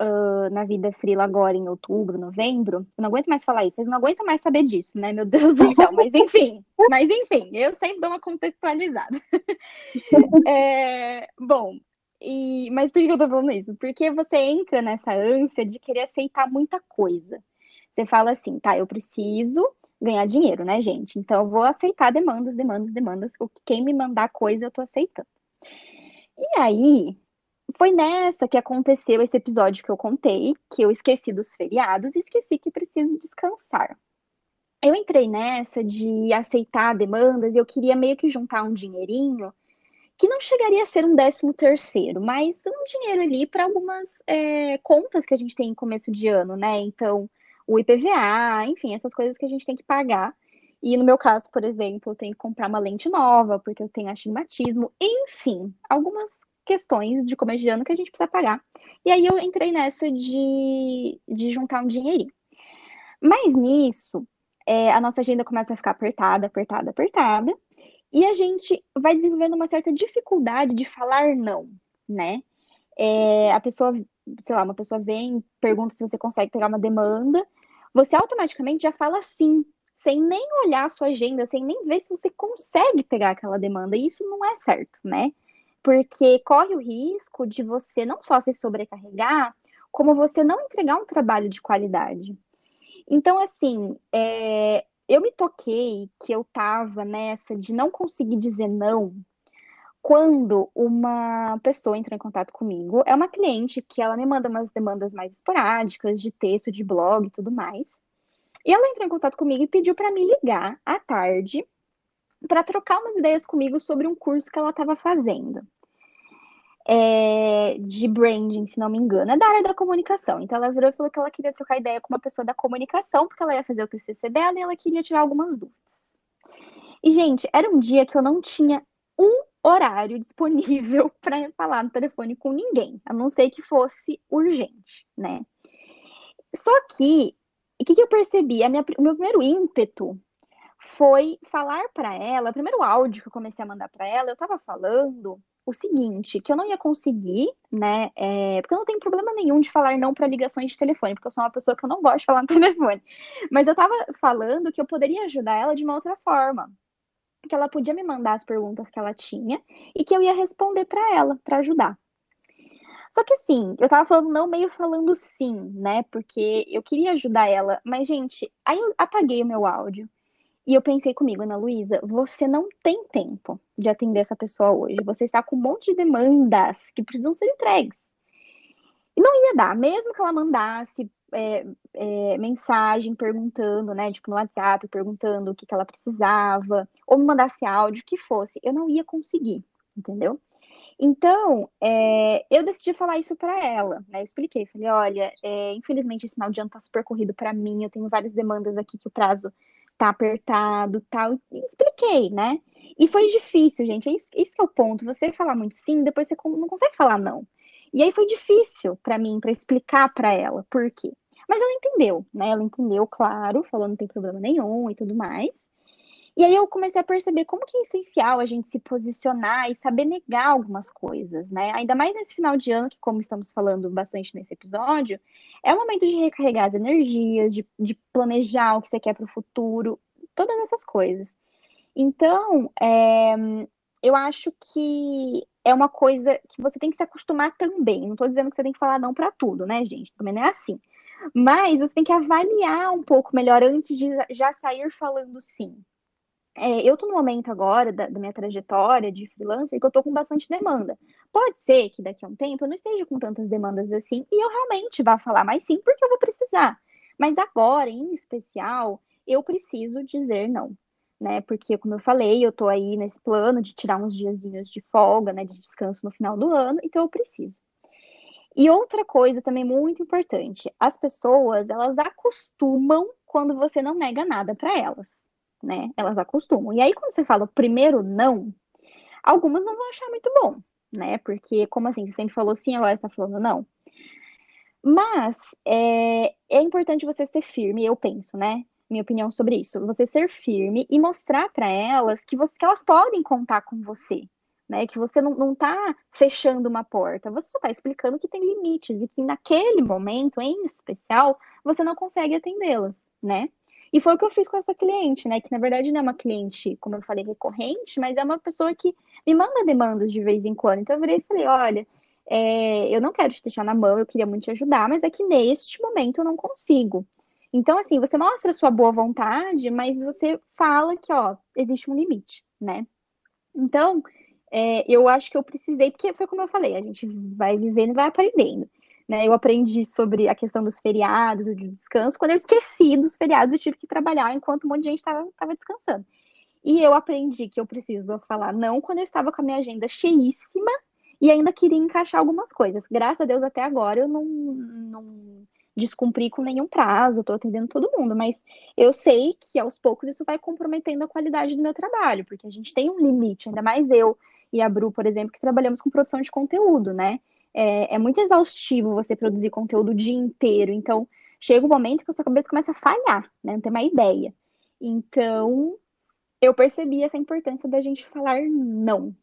uh, na vida frila agora em outubro, novembro. Eu não aguento mais falar isso, vocês não aguentam mais saber disso, né? Meu Deus do céu, mas enfim, mas enfim, eu sempre dou uma contextualizada. é, bom, e, mas por que eu tô falando isso? Porque você entra nessa ânsia de querer aceitar muita coisa. Você fala assim, tá, eu preciso ganhar dinheiro, né, gente? Então eu vou aceitar demandas, demandas, demandas. O que quem me mandar coisa eu tô aceitando. E aí, foi nessa que aconteceu esse episódio que eu contei, que eu esqueci dos feriados e esqueci que preciso descansar. Eu entrei nessa de aceitar demandas e eu queria meio que juntar um dinheirinho que não chegaria a ser um décimo terceiro, mas um dinheiro ali para algumas é, contas que a gente tem em começo de ano, né? Então, o IPVA, enfim, essas coisas que a gente tem que pagar. E no meu caso, por exemplo, eu tenho que comprar uma lente nova, porque eu tenho astigmatismo, enfim, algumas questões de começo de ano que a gente precisa pagar. E aí eu entrei nessa de, de juntar um dinheirinho. Mas nisso, é, a nossa agenda começa a ficar apertada, apertada, apertada, e a gente vai desenvolvendo uma certa dificuldade de falar não, né? É, a pessoa, sei lá, uma pessoa vem, pergunta se você consegue pegar uma demanda, você automaticamente já fala sim, sem nem olhar a sua agenda, sem nem ver se você consegue pegar aquela demanda. E isso não é certo, né? Porque corre o risco de você não só se sobrecarregar, como você não entregar um trabalho de qualidade. Então, assim, é, eu me toquei que eu tava nessa de não conseguir dizer não quando uma pessoa entrou em contato comigo. É uma cliente que ela me manda umas demandas mais esporádicas, de texto, de blog e tudo mais. E ela entrou em contato comigo e pediu para me ligar à tarde para trocar umas ideias comigo sobre um curso que ela estava fazendo. É, de branding, se não me engano, é da área da comunicação. Então ela virou e falou que ela queria trocar ideia com uma pessoa da comunicação, porque ela ia fazer o TCC dela e ela queria tirar algumas dúvidas. E, gente, era um dia que eu não tinha um horário disponível para falar no telefone com ninguém, a não ser que fosse urgente, né? Só que, o que, que eu percebi? O meu primeiro ímpeto foi falar para ela, o primeiro áudio que eu comecei a mandar para ela, eu estava falando o seguinte, que eu não ia conseguir, né? É, porque eu não tenho problema nenhum de falar não para ligações de telefone, porque eu sou uma pessoa que eu não gosto de falar no telefone. Mas eu estava falando que eu poderia ajudar ela de uma outra forma. Que ela podia me mandar as perguntas que ela tinha e que eu ia responder para ela, para ajudar. Só que assim, eu tava falando não, meio falando sim, né? Porque eu queria ajudar ela, mas, gente, aí eu apaguei o meu áudio. E eu pensei comigo, Ana Luísa, você não tem tempo de atender essa pessoa hoje. Você está com um monte de demandas que precisam ser entregues. E não ia dar, mesmo que ela mandasse é, é, mensagem perguntando, né, tipo no WhatsApp, perguntando o que, que ela precisava, ou me mandasse áudio, o que fosse, eu não ia conseguir, entendeu? Então, é, eu decidi falar isso para ela, né? Eu expliquei, falei, olha, é, infelizmente esse final de ano tá super corrido para mim, eu tenho várias demandas aqui que o prazo tá apertado, tal. Expliquei, né? E foi difícil, gente. É isso, isso que é o ponto. Você falar muito sim, depois você não consegue falar não. E aí foi difícil para mim, para explicar para ela por quê. Mas ela entendeu, né? Ela entendeu, claro, falou não tem problema nenhum e tudo mais. E aí eu comecei a perceber como que é essencial a gente se posicionar e saber negar algumas coisas, né? Ainda mais nesse final de ano, que como estamos falando bastante nesse episódio, é o momento de recarregar as energias, de, de planejar o que você quer para o futuro, todas essas coisas. Então, é, eu acho que é uma coisa que você tem que se acostumar também. Não estou dizendo que você tem que falar não para tudo, né, gente? Também não é assim. Mas você tem que avaliar um pouco melhor antes de já sair falando sim. É, eu tô no momento agora da, da, minha trajetória de freelancer que eu tô com bastante demanda. Pode ser que daqui a um tempo eu não esteja com tantas demandas assim e eu realmente vá falar mais sim, porque eu vou precisar. Mas agora, em especial, eu preciso dizer não. Né? Porque, como eu falei, eu tô aí nesse plano de tirar uns diazinhos de folga, né, de descanso no final do ano, então eu preciso. E outra coisa também muito importante, as pessoas, elas acostumam quando você não nega nada para elas né? Elas acostumam. E aí, quando você fala o primeiro não, algumas não vão achar muito bom, né? Porque, como assim? Você sempre falou sim, agora você tá falando não. Mas é, é importante você ser firme, eu penso, né? Minha opinião sobre isso. Você ser firme e mostrar para elas que, você, que elas podem contar com você, né? Que você não, não tá fechando uma porta, você só tá explicando que tem limites e que naquele momento, em especial, você não consegue atendê-las, né? E foi o que eu fiz com essa cliente, né? Que na verdade não é uma cliente, como eu falei, recorrente, mas é uma pessoa que me manda demandas de vez em quando. Então eu virei e falei: olha, é, eu não quero te deixar na mão, eu queria muito te ajudar, mas é que neste momento eu não consigo. Então, assim, você mostra sua boa vontade, mas você fala que, ó, existe um limite, né? Então, é, eu acho que eu precisei, porque foi como eu falei, a gente vai vivendo e vai aprendendo. Né? Eu aprendi sobre a questão dos feriados, do descanso, quando eu esqueci dos feriados e tive que trabalhar enquanto um monte de gente estava descansando. E eu aprendi que eu preciso falar não quando eu estava com a minha agenda cheíssima e ainda queria encaixar algumas coisas. Graças a Deus, até agora eu não, não descumpri com nenhum prazo, estou atendendo todo mundo, mas eu sei que aos poucos isso vai comprometendo a qualidade do meu trabalho, porque a gente tem um limite, ainda mais eu e a Bru, por exemplo, que trabalhamos com produção de conteúdo, né? É, é muito exaustivo você produzir conteúdo o dia inteiro. Então, chega um momento que a sua cabeça começa a falhar, né? Não tem uma ideia. Então, eu percebi essa importância da gente falar não.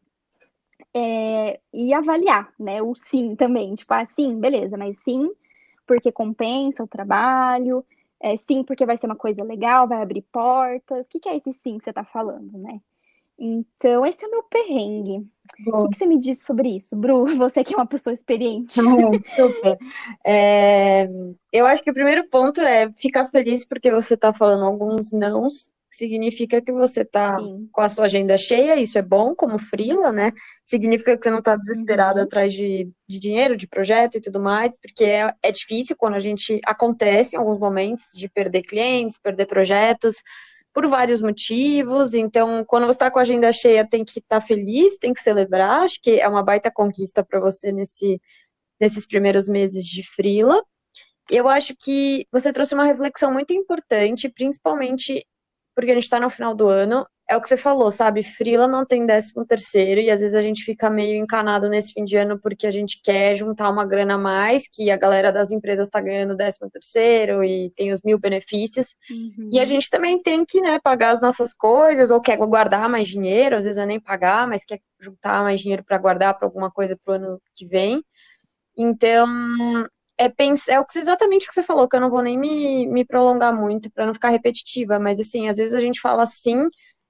É, e avaliar, né? O sim também. Tipo, ah, sim, beleza, mas sim, porque compensa o trabalho, é, sim, porque vai ser uma coisa legal, vai abrir portas. O que, que é esse sim que você está falando, né? Então, esse é o meu perrengue. Bom. O que você me diz sobre isso, Bru? Você que é uma pessoa experiente. Super. É, eu acho que o primeiro ponto é ficar feliz porque você está falando alguns nãos. Significa que você está com a sua agenda cheia, isso é bom como frila, né? Significa que você não está desesperado uhum. atrás de, de, dinheiro, de projeto e tudo mais, porque é, é difícil quando a gente acontece em alguns momentos de perder clientes, perder projetos por vários motivos. Então, quando você está com a agenda cheia, tem que estar tá feliz, tem que celebrar. Acho que é uma baita conquista para você nesse, nesses primeiros meses de frila. Eu acho que você trouxe uma reflexão muito importante, principalmente porque a gente está no final do ano, é o que você falou, sabe? Frila não tem décimo terceiro e às vezes a gente fica meio encanado nesse fim de ano porque a gente quer juntar uma grana a mais, que a galera das empresas está ganhando décimo terceiro e tem os mil benefícios. Uhum. E a gente também tem que, né, pagar as nossas coisas ou quer guardar mais dinheiro, às vezes não é nem pagar, mas quer juntar mais dinheiro para guardar para alguma coisa para o ano que vem. Então, é, pensar, é exatamente o que você falou, que eu não vou nem me, me prolongar muito para não ficar repetitiva, mas assim, às vezes a gente fala sim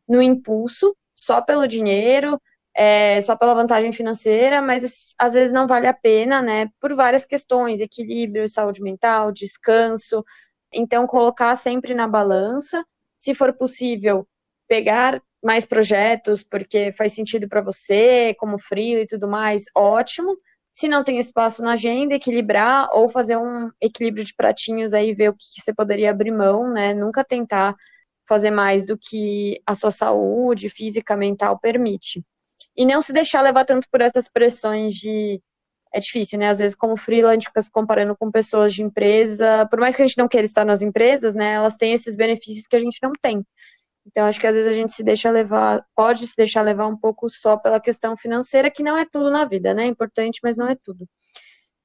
no impulso, só pelo dinheiro, é, só pela vantagem financeira, mas às vezes não vale a pena, né? Por várias questões, equilíbrio, saúde mental, descanso. Então, colocar sempre na balança, se for possível, pegar mais projetos, porque faz sentido para você, como frio e tudo mais, ótimo. Se não tem espaço na agenda, equilibrar ou fazer um equilíbrio de pratinhos aí, ver o que, que você poderia abrir mão, né? Nunca tentar fazer mais do que a sua saúde física, mental permite. e não se deixar levar tanto por essas pressões de é difícil, né? Às vezes, como gente fica se comparando com pessoas de empresa, por mais que a gente não queira estar nas empresas, né? Elas têm esses benefícios que a gente não tem. Então, acho que às vezes a gente se deixa levar, pode se deixar levar um pouco só pela questão financeira, que não é tudo na vida, né? É importante, mas não é tudo.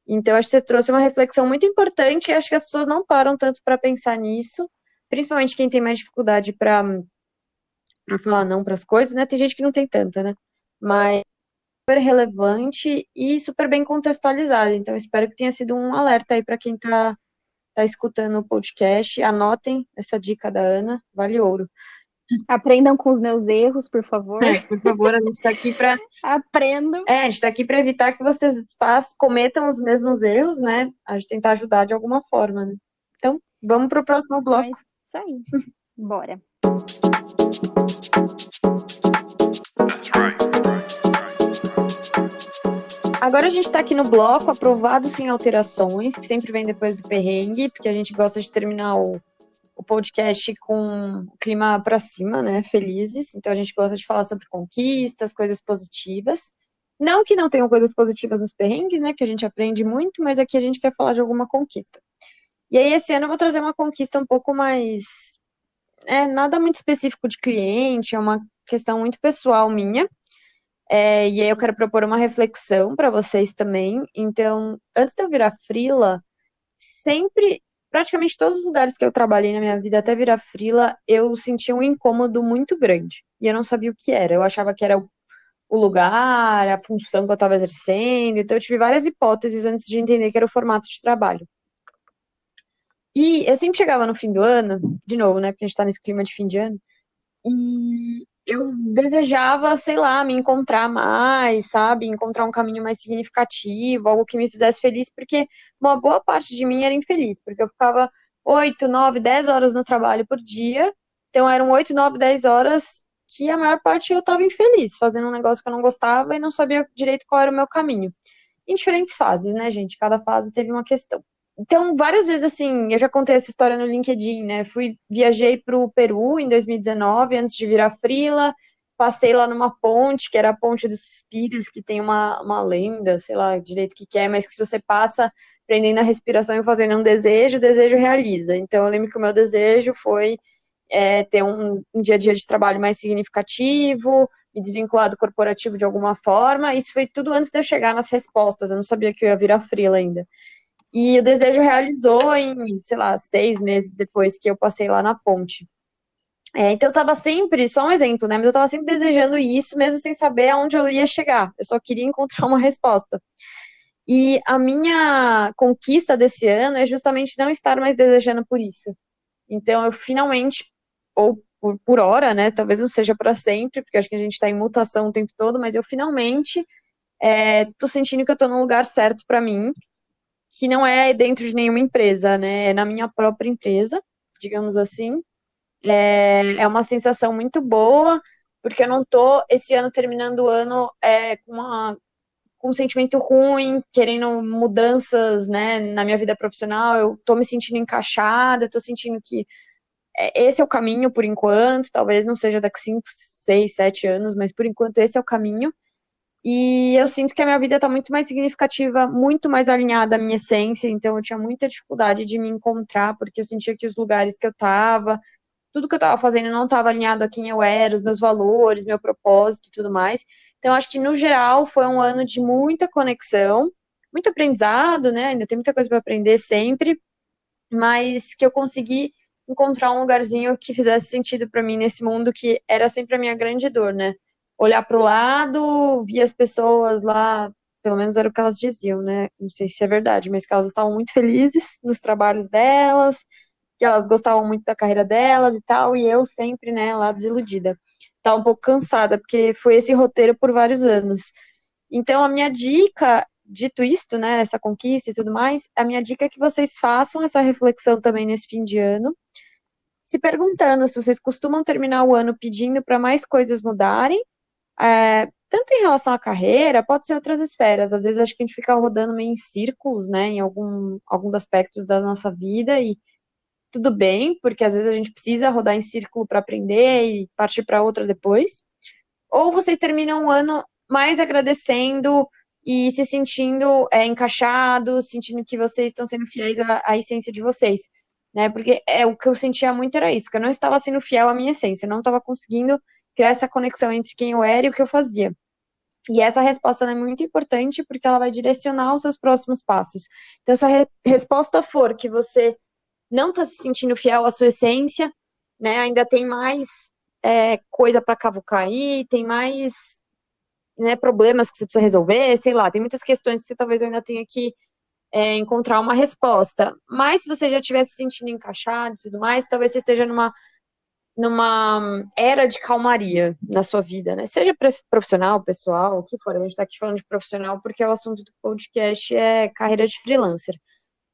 Então, acho que você trouxe uma reflexão muito importante e acho que as pessoas não param tanto para pensar nisso, principalmente quem tem mais dificuldade para falar não para as coisas, né? Tem gente que não tem tanta, né? Mas super relevante e super bem contextualizado. Então, espero que tenha sido um alerta aí para quem está tá escutando o podcast. Anotem essa dica da Ana, vale ouro. Aprendam com os meus erros, por favor. É, por favor, a gente está aqui para. Aprendam. É, a gente está aqui para evitar que vocês cometam os mesmos erros, né? A gente tentar ajudar de alguma forma, né? Então, vamos para o próximo bloco. É isso aí. Bora. Agora a gente está aqui no bloco aprovado sem alterações, que sempre vem depois do perrengue, porque a gente gosta de terminar o, o podcast com o clima para cima, né? Felizes. Então a gente gosta de falar sobre conquistas, coisas positivas. Não que não tenham coisas positivas nos perrengues, né? Que a gente aprende muito, mas aqui a gente quer falar de alguma conquista. E aí, esse ano eu vou trazer uma conquista um pouco mais. É, nada muito específico de cliente, é uma questão muito pessoal minha. É, e aí eu quero propor uma reflexão para vocês também. Então, antes de eu virar frila, sempre, praticamente todos os lugares que eu trabalhei na minha vida até virar frila, eu sentia um incômodo muito grande. E eu não sabia o que era. Eu achava que era o, o lugar, a função que eu estava exercendo. Então, eu tive várias hipóteses antes de entender que era o formato de trabalho. E eu sempre chegava no fim do ano, de novo, né? Porque a gente tá nesse clima de fim de ano. E eu desejava, sei lá, me encontrar mais, sabe? Encontrar um caminho mais significativo, algo que me fizesse feliz, porque uma boa parte de mim era infeliz, porque eu ficava 8, 9, 10 horas no trabalho por dia. Então eram 8, 9, 10 horas que a maior parte eu estava infeliz, fazendo um negócio que eu não gostava e não sabia direito qual era o meu caminho. Em diferentes fases, né, gente? Cada fase teve uma questão. Então, várias vezes, assim, eu já contei essa história no LinkedIn, né? Fui, viajei para o Peru em 2019, antes de virar frila, passei lá numa ponte, que era a Ponte dos Suspiros, que tem uma, uma lenda, sei lá direito que, que é, mas que se você passa prendendo a respiração e fazendo um desejo, o desejo realiza. Então, eu lembro que o meu desejo foi é, ter um, um dia a dia de trabalho mais significativo, me desvincular do corporativo de alguma forma. Isso foi tudo antes de eu chegar nas respostas, eu não sabia que eu ia virar frila ainda. E o desejo realizou em, sei lá, seis meses depois que eu passei lá na ponte. É, então eu tava sempre, só um exemplo, né? Mas eu tava sempre desejando isso, mesmo sem saber aonde eu ia chegar. Eu só queria encontrar uma resposta. E a minha conquista desse ano é justamente não estar mais desejando por isso. Então eu finalmente, ou por, por hora, né? Talvez não seja para sempre, porque acho que a gente está em mutação o tempo todo, mas eu finalmente é, tô sentindo que eu tô no lugar certo para mim que não é dentro de nenhuma empresa, né? É na minha própria empresa, digamos assim. É, é uma sensação muito boa, porque eu não tô esse ano terminando o ano é, com, uma, com um sentimento ruim, querendo mudanças, né, na minha vida profissional. Eu tô me sentindo encaixada, tô sentindo que é, esse é o caminho por enquanto, talvez não seja daqui 5, 6, 7 anos, mas por enquanto esse é o caminho. E eu sinto que a minha vida está muito mais significativa, muito mais alinhada à minha essência, então eu tinha muita dificuldade de me encontrar, porque eu sentia que os lugares que eu estava, tudo que eu estava fazendo não estava alinhado a quem eu era, os meus valores, meu propósito e tudo mais. Então, acho que no geral foi um ano de muita conexão, muito aprendizado, né? Ainda tem muita coisa para aprender sempre, mas que eu consegui encontrar um lugarzinho que fizesse sentido para mim nesse mundo que era sempre a minha grande dor, né? Olhar para o lado, via as pessoas lá, pelo menos era o que elas diziam, né? Não sei se é verdade, mas que elas estavam muito felizes nos trabalhos delas, que elas gostavam muito da carreira delas e tal, e eu sempre, né, lá desiludida. Estava um pouco cansada, porque foi esse roteiro por vários anos. Então, a minha dica, dito isto, né, essa conquista e tudo mais, a minha dica é que vocês façam essa reflexão também nesse fim de ano, se perguntando se vocês costumam terminar o ano pedindo para mais coisas mudarem, é, tanto em relação à carreira, pode ser outras esferas. Às vezes acho que a gente fica rodando meio em círculos, né, em algum, alguns aspectos da nossa vida e tudo bem, porque às vezes a gente precisa rodar em círculo para aprender e partir para outra depois. Ou vocês terminam um ano mais agradecendo e se sentindo é, encaixados, sentindo que vocês estão sendo fiéis à, à, essência de vocês, né? Porque é o que eu sentia muito era isso, que eu não estava sendo fiel à minha essência, eu não estava conseguindo criar essa conexão entre quem eu era e o que eu fazia. E essa resposta é muito importante porque ela vai direcionar os seus próximos passos. Então, se a re resposta for que você não está se sentindo fiel à sua essência, né, ainda tem mais é, coisa para cavucar aí, tem mais né, problemas que você precisa resolver, sei lá, tem muitas questões que você talvez ainda tenha que é, encontrar uma resposta. Mas se você já estiver se sentindo encaixado e tudo mais, talvez você esteja numa, numa era de calmaria na sua vida, né? Seja profissional, pessoal, o que for. A gente está aqui falando de profissional porque o assunto do podcast é carreira de freelancer.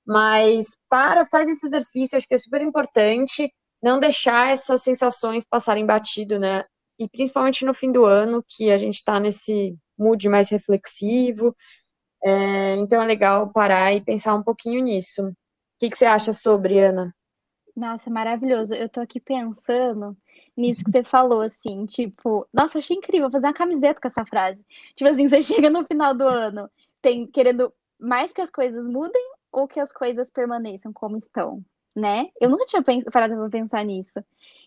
Mas para, faz esse exercício, acho que é super importante não deixar essas sensações passarem batido, né? e principalmente no fim do ano, que a gente está nesse mood mais reflexivo. É, então é legal parar e pensar um pouquinho nisso. O que, que você acha sobre, Ana? Nossa, maravilhoso. Eu tô aqui pensando nisso que você falou, assim, tipo, nossa, eu achei incrível fazer uma camiseta com essa frase. Tipo assim, você chega no final do ano, tem querendo mais que as coisas mudem ou que as coisas permaneçam como estão, né? Eu nunca tinha parado pra pensar nisso.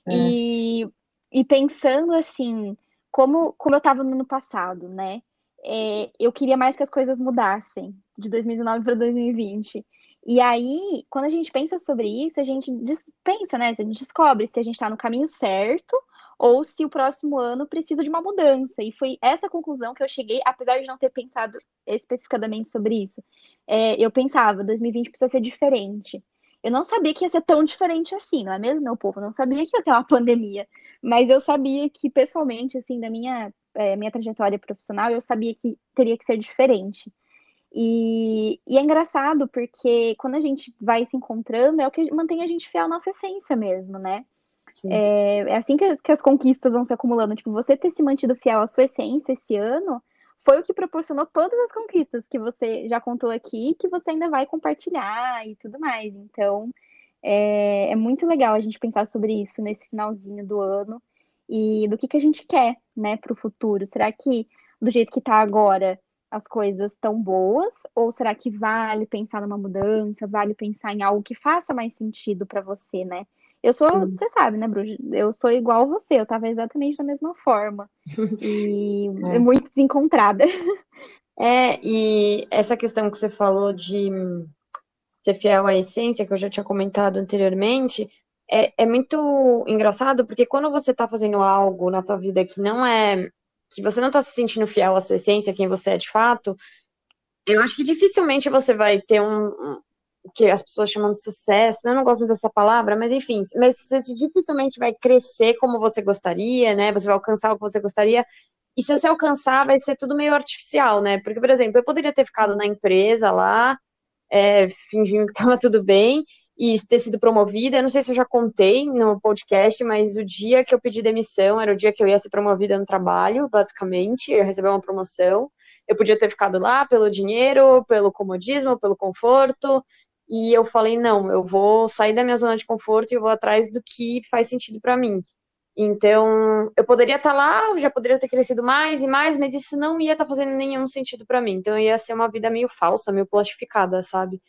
É. E e pensando assim, como, como eu estava no ano passado, né? É, eu queria mais que as coisas mudassem de 2019 para 2020. E aí, quando a gente pensa sobre isso, a gente pensa, né? A gente descobre se a gente está no caminho certo ou se o próximo ano precisa de uma mudança. E foi essa conclusão que eu cheguei, apesar de não ter pensado especificadamente sobre isso. É, eu pensava, 2020 precisa ser diferente. Eu não sabia que ia ser tão diferente assim, não é mesmo, meu povo? Eu não sabia que ia ter uma pandemia. Mas eu sabia que, pessoalmente, assim, da minha, é, minha trajetória profissional, eu sabia que teria que ser diferente. E, e, é engraçado porque quando a gente vai se encontrando, é o que mantém a gente fiel à nossa essência mesmo, né? É, é, assim que, que, as conquistas vão se acumulando. Tipo, você ter se mantido fiel à sua essência esse ano foi o que proporcionou todas as conquistas que você já contou aqui, que você ainda vai compartilhar e tudo mais. Então, é, é muito legal a gente pensar sobre isso nesse finalzinho do ano e do que, que a gente quer, né, para o futuro. Será que do jeito que está agora as coisas estão boas? Ou será que vale pensar numa mudança, vale pensar em algo que faça mais sentido para você, né? Eu sou, Sim. você sabe, né, Bruno? Eu sou igual você, eu tava exatamente da mesma forma. E é. muito desencontrada. É, e essa questão que você falou de ser fiel à essência, que eu já tinha comentado anteriormente, é, é muito engraçado, porque quando você está fazendo algo na tua vida que não é. Que você não está se sentindo fiel à sua essência, quem você é de fato, eu acho que dificilmente você vai ter um, que as pessoas chamam de sucesso, eu não gosto muito dessa palavra, mas enfim, mas você dificilmente vai crescer como você gostaria, né? Você vai alcançar o que você gostaria. E se você alcançar, vai ser tudo meio artificial, né? Porque, por exemplo, eu poderia ter ficado na empresa lá, é, fingindo que estava tudo bem, e ter sido promovida. Eu não sei se eu já contei no podcast, mas o dia que eu pedi demissão era o dia que eu ia ser promovida no trabalho, basicamente. Eu ia receber uma promoção. Eu podia ter ficado lá pelo dinheiro, pelo comodismo, pelo conforto, e eu falei, não, eu vou sair da minha zona de conforto e vou atrás do que faz sentido para mim. Então, eu poderia estar tá lá, já poderia ter crescido mais e mais, mas isso não ia estar tá fazendo nenhum sentido para mim. Então, ia ser uma vida meio falsa, meio plastificada, sabe?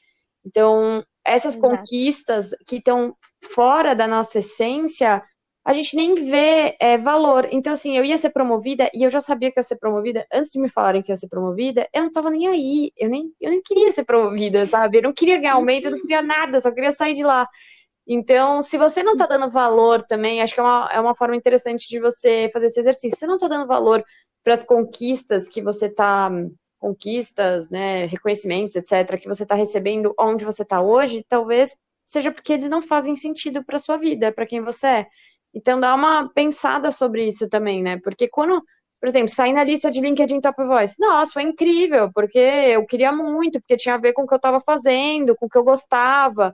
Então, essas Exato. conquistas que estão fora da nossa essência, a gente nem vê é, valor. Então, assim, eu ia ser promovida e eu já sabia que ia ser promovida. Antes de me falarem que ia ser promovida, eu não tava nem aí. Eu nem, eu nem queria ser promovida, sabe? Eu não queria ganhar aumento, eu não queria nada, só queria sair de lá. Então, se você não tá dando valor também, acho que é uma, é uma forma interessante de você fazer esse exercício. Se você não tá dando valor para as conquistas que você tá conquistas, né, reconhecimentos, etc, que você está recebendo onde você está hoje, talvez seja porque eles não fazem sentido para sua vida, para quem você é. Então dá uma pensada sobre isso também, né? Porque quando, por exemplo, sair na lista de LinkedIn Top Voice, nossa, foi incrível, porque eu queria muito, porque tinha a ver com o que eu estava fazendo, com o que eu gostava.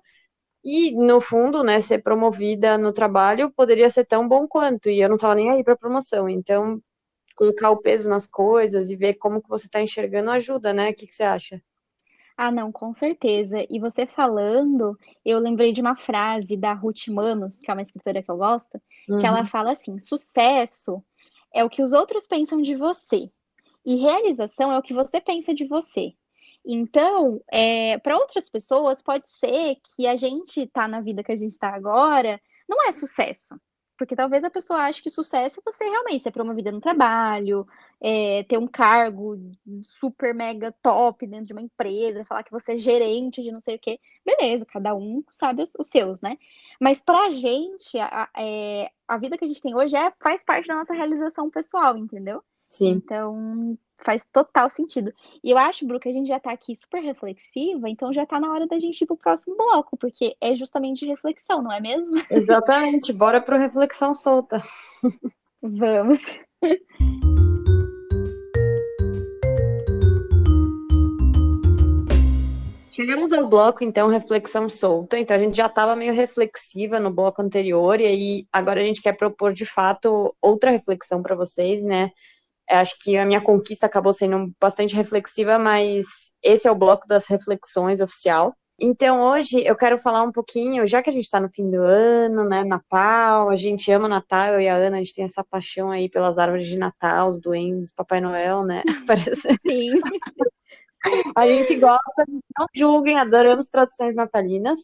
E, no fundo, né, ser promovida no trabalho poderia ser tão bom quanto, e eu não estava nem aí para promoção. Então, colocar o peso nas coisas e ver como que você está enxergando ajuda, né? O que, que você acha? Ah, não, com certeza. E você falando, eu lembrei de uma frase da Ruth Manos, que é uma escritora que eu gosto, uhum. que ela uhum. fala assim: sucesso é o que os outros pensam de você. E realização é o que você pensa de você. Então, é, para outras pessoas, pode ser que a gente tá na vida que a gente está agora, não é sucesso. Porque talvez a pessoa ache que sucesso é você realmente ser promovida no trabalho, é, ter um cargo super mega top dentro de uma empresa, falar que você é gerente de não sei o quê. Beleza, cada um sabe os, os seus, né? Mas pra gente, a, é, a vida que a gente tem hoje é, faz parte da nossa realização pessoal, entendeu? Sim. Então, faz total sentido. E eu acho, Bru, que a gente já tá aqui super reflexiva, então já tá na hora da gente ir pro próximo bloco, porque é justamente de reflexão, não é mesmo? Exatamente, bora pro reflexão solta. Vamos. Chegamos ao bloco, então, reflexão solta. Então, a gente já estava meio reflexiva no bloco anterior, e aí agora a gente quer propor, de fato, outra reflexão para vocês, né? Eu acho que a minha conquista acabou sendo bastante reflexiva, mas esse é o bloco das reflexões oficial. Então, hoje eu quero falar um pouquinho, já que a gente está no fim do ano, né? Natal, a gente ama Natal, eu e a Ana, a gente tem essa paixão aí pelas árvores de Natal, os duendes, Papai Noel, né? Parece. Sim. A gente gosta, não julguem, adoramos traduções natalinas.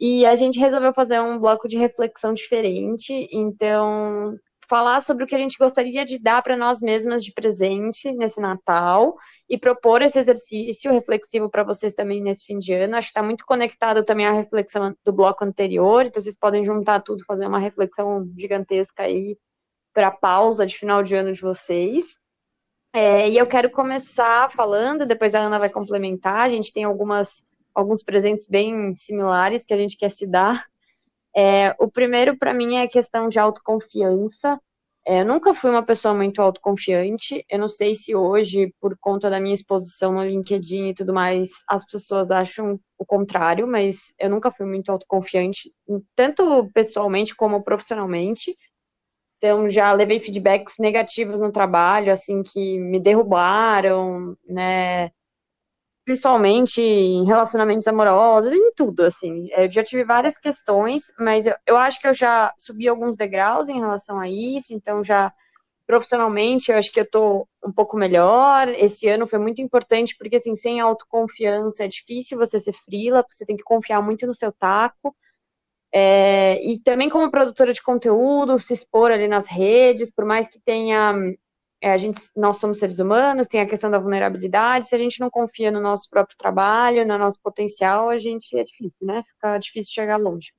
E a gente resolveu fazer um bloco de reflexão diferente. Então, falar sobre o que a gente gostaria de dar para nós mesmas de presente nesse Natal e propor esse exercício reflexivo para vocês também nesse fim de ano. Acho que está muito conectado também à reflexão do bloco anterior, então vocês podem juntar tudo, fazer uma reflexão gigantesca aí para a pausa de final de ano de vocês. É, e eu quero começar falando, depois a Ana vai complementar. A gente tem algumas, alguns presentes bem similares que a gente quer se dar. É, o primeiro, para mim, é a questão de autoconfiança. É, eu nunca fui uma pessoa muito autoconfiante. Eu não sei se hoje, por conta da minha exposição no LinkedIn e tudo mais, as pessoas acham o contrário, mas eu nunca fui muito autoconfiante, tanto pessoalmente como profissionalmente. Então, já levei feedbacks negativos no trabalho, assim, que me derrubaram, né? Pessoalmente, em relacionamentos amorosos, em tudo, assim. Eu já tive várias questões, mas eu, eu acho que eu já subi alguns degraus em relação a isso, então já profissionalmente eu acho que eu tô um pouco melhor. Esse ano foi muito importante, porque assim, sem autoconfiança é difícil você ser frila, você tem que confiar muito no seu taco. É, e também como produtora de conteúdo, se expor ali nas redes, por mais que tenha. É, a gente, nós somos seres humanos, tem a questão da vulnerabilidade. Se a gente não confia no nosso próprio trabalho, no nosso potencial, a gente é difícil, né? Fica difícil chegar longe.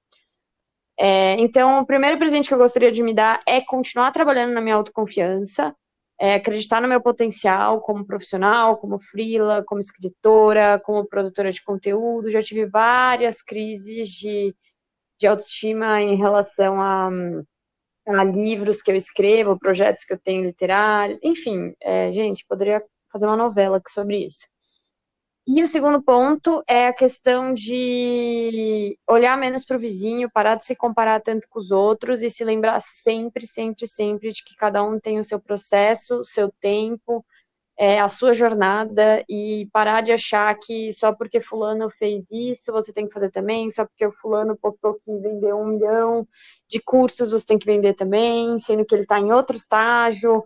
É, então, o primeiro presente que eu gostaria de me dar é continuar trabalhando na minha autoconfiança, é, acreditar no meu potencial como profissional, como freela, como escritora, como produtora de conteúdo. Já tive várias crises de de autoestima em relação a, a, livros que eu escrevo, projetos que eu tenho literários, enfim, é, gente, poderia fazer uma novela sobre isso. E o segundo ponto é a questão de olhar menos para o vizinho, parar de se comparar tanto com os outros e se lembrar sempre, sempre, sempre de que cada um tem o seu processo, seu tempo, é, a sua jornada e parar de achar que só porque fulano fez isso, você tem que fazer também, só porque o fulano postou que vendeu um milhão de cursos, você tem que vender também, sendo que ele está em outro estágio,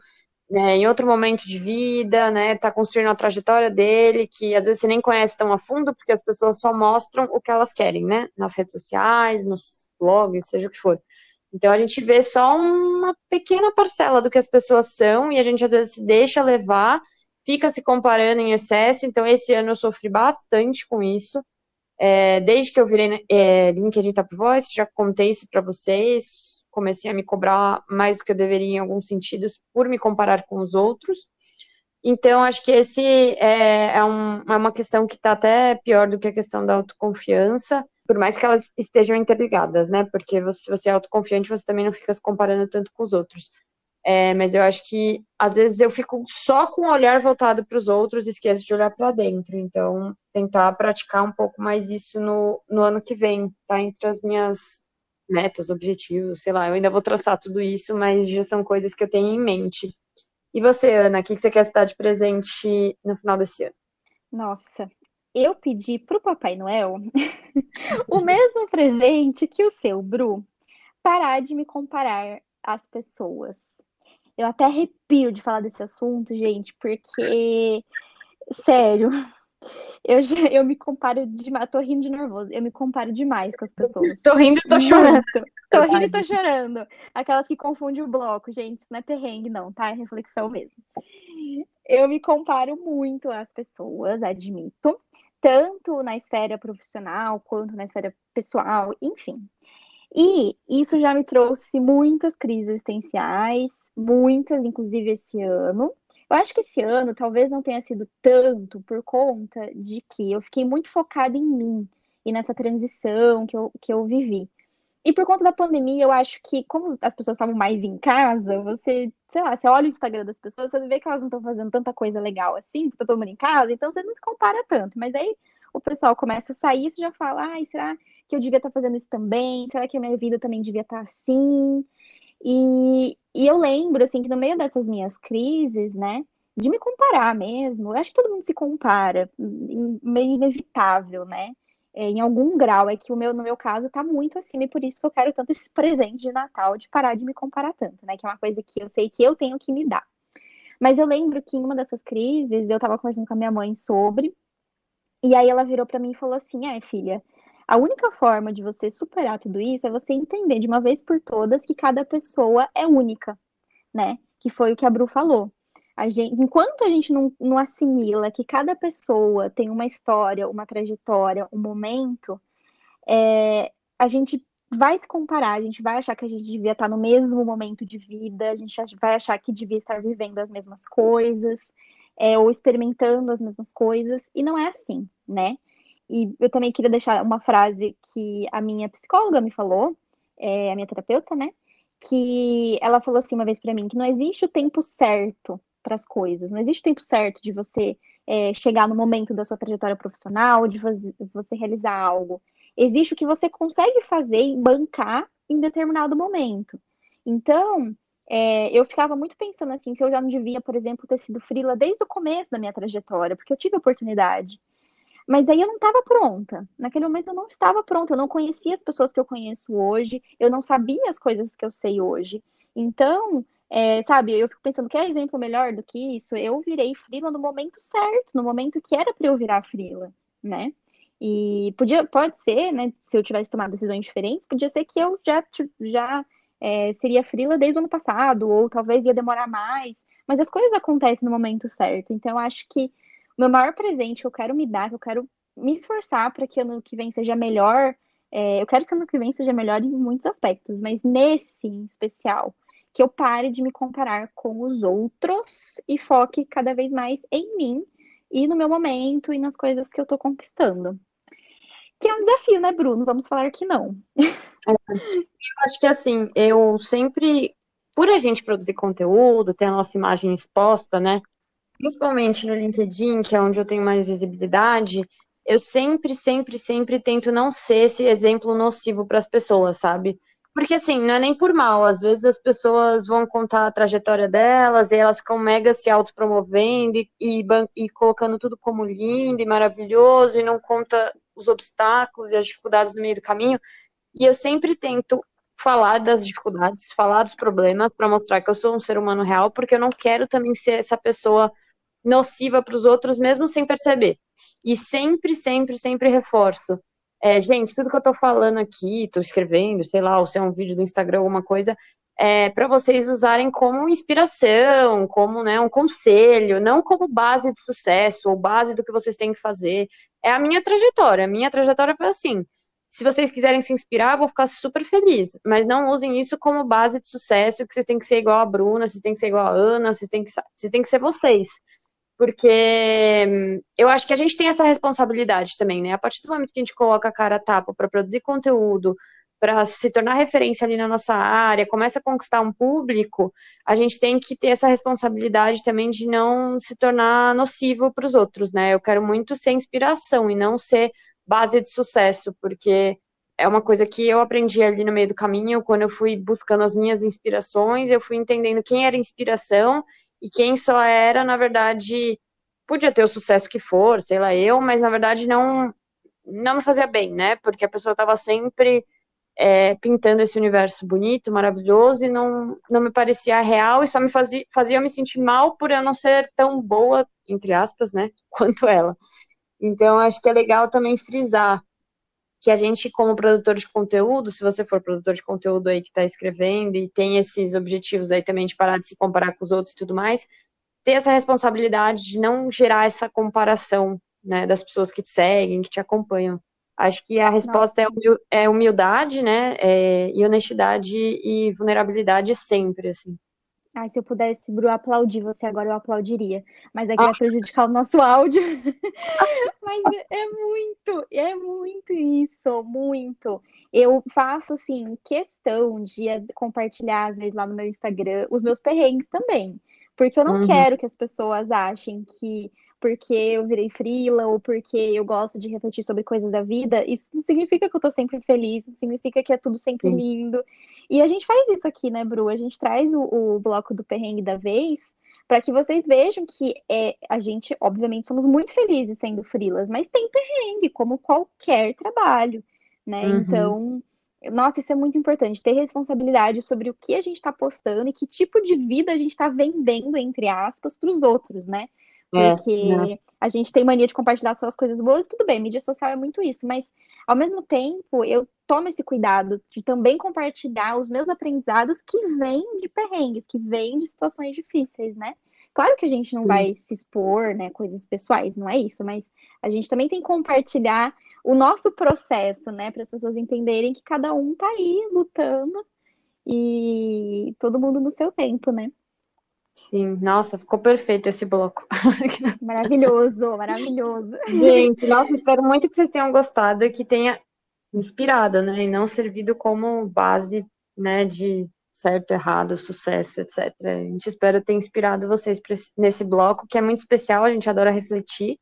né, em outro momento de vida, né, está construindo a trajetória dele, que às vezes você nem conhece tão a fundo, porque as pessoas só mostram o que elas querem, né, nas redes sociais, nos blogs, seja o que for. Então a gente vê só uma pequena parcela do que as pessoas são e a gente às vezes se deixa levar fica se comparando em excesso, então esse ano eu sofri bastante com isso. É, desde que eu virei é, LinkedIn Top Voice, já contei isso para vocês, comecei a me cobrar mais do que eu deveria em alguns sentidos por me comparar com os outros. Então, acho que esse é, é, um, é uma questão que está até pior do que a questão da autoconfiança, por mais que elas estejam interligadas, né? Porque você, se você é autoconfiante, você também não fica se comparando tanto com os outros. É, mas eu acho que às vezes eu fico só com o olhar voltado para os outros e esqueço de olhar para dentro. Então, tentar praticar um pouco mais isso no, no ano que vem, tá? Entre as minhas metas, objetivos, sei lá, eu ainda vou traçar tudo isso, mas já são coisas que eu tenho em mente. E você, Ana, o que você quer dar de presente no final desse ano? Nossa, eu pedi para o Papai Noel o mesmo presente que o seu, Bru, parar de me comparar às pessoas. Eu até arrepio de falar desse assunto, gente, porque, sério, eu, já, eu me comparo demais, tô rindo de nervoso, eu me comparo demais com as pessoas. tô rindo e tô chorando. Tô rindo e tô chorando. Aquelas que confundem o bloco, gente, isso não é perrengue, não, tá? É reflexão mesmo. Eu me comparo muito às pessoas, admito, tanto na esfera profissional quanto na esfera pessoal, enfim. E isso já me trouxe muitas crises existenciais, muitas, inclusive esse ano. Eu acho que esse ano talvez não tenha sido tanto por conta de que eu fiquei muito focada em mim e nessa transição que eu, que eu vivi. E por conta da pandemia, eu acho que, como as pessoas estavam mais em casa, você, sei lá, você olha o Instagram das pessoas, você vê que elas não estão fazendo tanta coisa legal assim, porque tá todo mundo em casa, então você não se compara tanto. Mas aí o pessoal começa a sair, você já fala, ai, será que eu devia estar tá fazendo isso também? Será que a minha vida também devia estar tá assim? E, e eu lembro, assim, que no meio dessas minhas crises, né, de me comparar mesmo, eu acho que todo mundo se compara, meio inevitável, né? É, em algum grau, é que o meu, no meu caso, tá muito acima, e por isso que eu quero tanto esse presente de Natal, de parar de me comparar tanto, né? Que é uma coisa que eu sei que eu tenho que me dar. Mas eu lembro que em uma dessas crises, eu tava conversando com a minha mãe sobre, e aí ela virou para mim e falou assim: é, filha, a única forma de você superar tudo isso é você entender de uma vez por todas que cada pessoa é única, né? Que foi o que a Bru falou. A gente, enquanto a gente não, não assimila que cada pessoa tem uma história, uma trajetória, um momento, é, a gente vai se comparar, a gente vai achar que a gente devia estar no mesmo momento de vida, a gente vai achar que devia estar vivendo as mesmas coisas é, ou experimentando as mesmas coisas, e não é assim, né? E eu também queria deixar uma frase que a minha psicóloga me falou, é, a minha terapeuta, né? Que ela falou assim uma vez para mim que não existe o tempo certo para as coisas, não existe o tempo certo de você é, chegar no momento da sua trajetória profissional, de você realizar algo. Existe o que você consegue fazer e bancar em determinado momento. Então, é, eu ficava muito pensando assim, se eu já não devia, por exemplo, ter sido frila desde o começo da minha trajetória, porque eu tive oportunidade. Mas aí eu não estava pronta. Naquele momento eu não estava pronta, eu não conhecia as pessoas que eu conheço hoje, eu não sabia as coisas que eu sei hoje. Então, é, sabe, eu fico pensando, quer exemplo melhor do que isso? Eu virei frila no momento certo, no momento que era para eu virar frila, né? E podia, pode ser, né, se eu tivesse tomado decisões diferentes, podia ser que eu já, já é, seria frila desde o ano passado, ou talvez ia demorar mais, mas as coisas acontecem no momento certo. Então, eu acho que meu maior presente que eu quero me dar, que eu quero me esforçar para que ano que vem seja melhor, é, eu quero que ano que vem seja melhor em muitos aspectos, mas nesse em especial, que eu pare de me comparar com os outros e foque cada vez mais em mim e no meu momento e nas coisas que eu tô conquistando. Que é um desafio, né, Bruno? Vamos falar que não. Eu acho que assim, eu sempre, por a gente produzir conteúdo, ter a nossa imagem exposta, né? Principalmente no LinkedIn, que é onde eu tenho mais visibilidade, eu sempre, sempre, sempre tento não ser esse exemplo nocivo para as pessoas, sabe? Porque assim, não é nem por mal, às vezes as pessoas vão contar a trajetória delas e elas ficam mega se autopromovendo e, e, e colocando tudo como lindo e maravilhoso e não conta os obstáculos e as dificuldades no meio do caminho. E eu sempre tento falar das dificuldades, falar dos problemas, para mostrar que eu sou um ser humano real, porque eu não quero também ser essa pessoa nociva para os outros, mesmo sem perceber. E sempre, sempre, sempre reforço. É, gente, tudo que eu estou falando aqui, estou escrevendo, sei lá, ou se é um vídeo do Instagram, alguma coisa, é para vocês usarem como inspiração, como né, um conselho, não como base de sucesso ou base do que vocês têm que fazer. É a minha trajetória. A minha trajetória foi assim. Se vocês quiserem se inspirar, eu vou ficar super feliz. Mas não usem isso como base de sucesso, que vocês têm que ser igual a Bruna, vocês têm que ser igual a Ana, vocês têm que, vocês têm que ser vocês. Porque hum, eu acho que a gente tem essa responsabilidade também, né? A partir do momento que a gente coloca a cara a tapa para produzir conteúdo, para se tornar referência ali na nossa área, começa a conquistar um público, a gente tem que ter essa responsabilidade também de não se tornar nocivo para os outros, né? Eu quero muito ser inspiração e não ser base de sucesso, porque é uma coisa que eu aprendi ali no meio do caminho, quando eu fui buscando as minhas inspirações, eu fui entendendo quem era inspiração e quem só era, na verdade, podia ter o sucesso que for, sei lá, eu, mas na verdade não não me fazia bem, né? Porque a pessoa estava sempre é, pintando esse universo bonito, maravilhoso, e não, não me parecia real, e só me fazia, fazia me sentir mal por eu não ser tão boa, entre aspas, né, quanto ela. Então, acho que é legal também frisar que a gente, como produtor de conteúdo, se você for produtor de conteúdo aí que está escrevendo e tem esses objetivos aí também de parar de se comparar com os outros e tudo mais, ter essa responsabilidade de não gerar essa comparação, né, das pessoas que te seguem, que te acompanham. Acho que a resposta é, é humildade, né? É, e honestidade e vulnerabilidade sempre, assim. Ai, se eu pudesse, Bru, aplaudir você agora, eu aplaudiria. Mas é que ah. vai prejudicar o nosso áudio. Mas é muito, é muito isso, muito. Eu faço, assim, questão de compartilhar, às vezes, lá no meu Instagram, os meus perrengues também. Porque eu não uhum. quero que as pessoas achem que porque eu virei frila ou porque eu gosto de refletir sobre coisas da vida, isso não significa que eu tô sempre feliz, não significa que é tudo sempre Sim. lindo. E a gente faz isso aqui, né, Bru? A gente traz o, o bloco do perrengue da vez para que vocês vejam que é, a gente, obviamente, somos muito felizes sendo frilas, mas tem perrengue, como qualquer trabalho, né? Uhum. Então, nossa, isso é muito importante, ter responsabilidade sobre o que a gente está postando e que tipo de vida a gente está vendendo, entre aspas, para os outros, né? É, porque é, a gente tem mania de compartilhar só as coisas boas, tudo bem, mídia social é muito isso, mas ao mesmo tempo eu tomo esse cuidado de também compartilhar os meus aprendizados que vêm de perrengues, que vêm de situações difíceis, né? Claro que a gente não Sim. vai se expor, né, coisas pessoais, não é isso, mas a gente também tem que compartilhar o nosso processo, né, para as pessoas entenderem que cada um tá aí lutando e todo mundo no seu tempo, né? Sim, nossa, ficou perfeito esse bloco. Maravilhoso, maravilhoso. Gente, nossa, espero muito que vocês tenham gostado e que tenha inspirado, né? E não servido como base, né, de certo, errado, sucesso, etc. A gente espera ter inspirado vocês nesse bloco, que é muito especial, a gente adora refletir.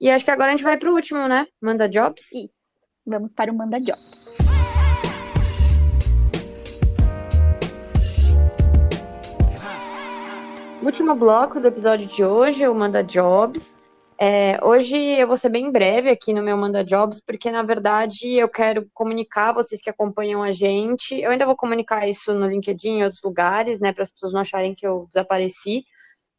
E acho que agora a gente vai para o último, né? Manda Jobs? Isso. Vamos para o Manda Jobs. Último bloco do episódio de hoje, o Manda Jobs. É, hoje eu vou ser bem breve aqui no meu Manda Jobs, porque na verdade eu quero comunicar vocês que acompanham a gente. Eu ainda vou comunicar isso no LinkedIn em outros lugares, né, para as pessoas não acharem que eu desapareci.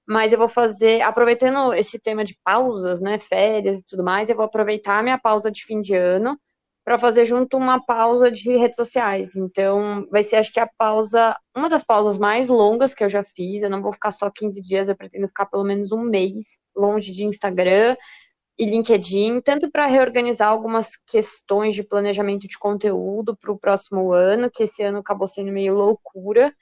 Mas eu vou fazer, aproveitando esse tema de pausas, né, férias e tudo mais, eu vou aproveitar a minha pausa de fim de ano para fazer junto uma pausa de redes sociais. Então, vai ser, acho que a pausa, uma das pausas mais longas que eu já fiz. Eu não vou ficar só 15 dias, eu pretendo ficar pelo menos um mês longe de Instagram e LinkedIn, tanto para reorganizar algumas questões de planejamento de conteúdo para o próximo ano, que esse ano acabou sendo meio loucura.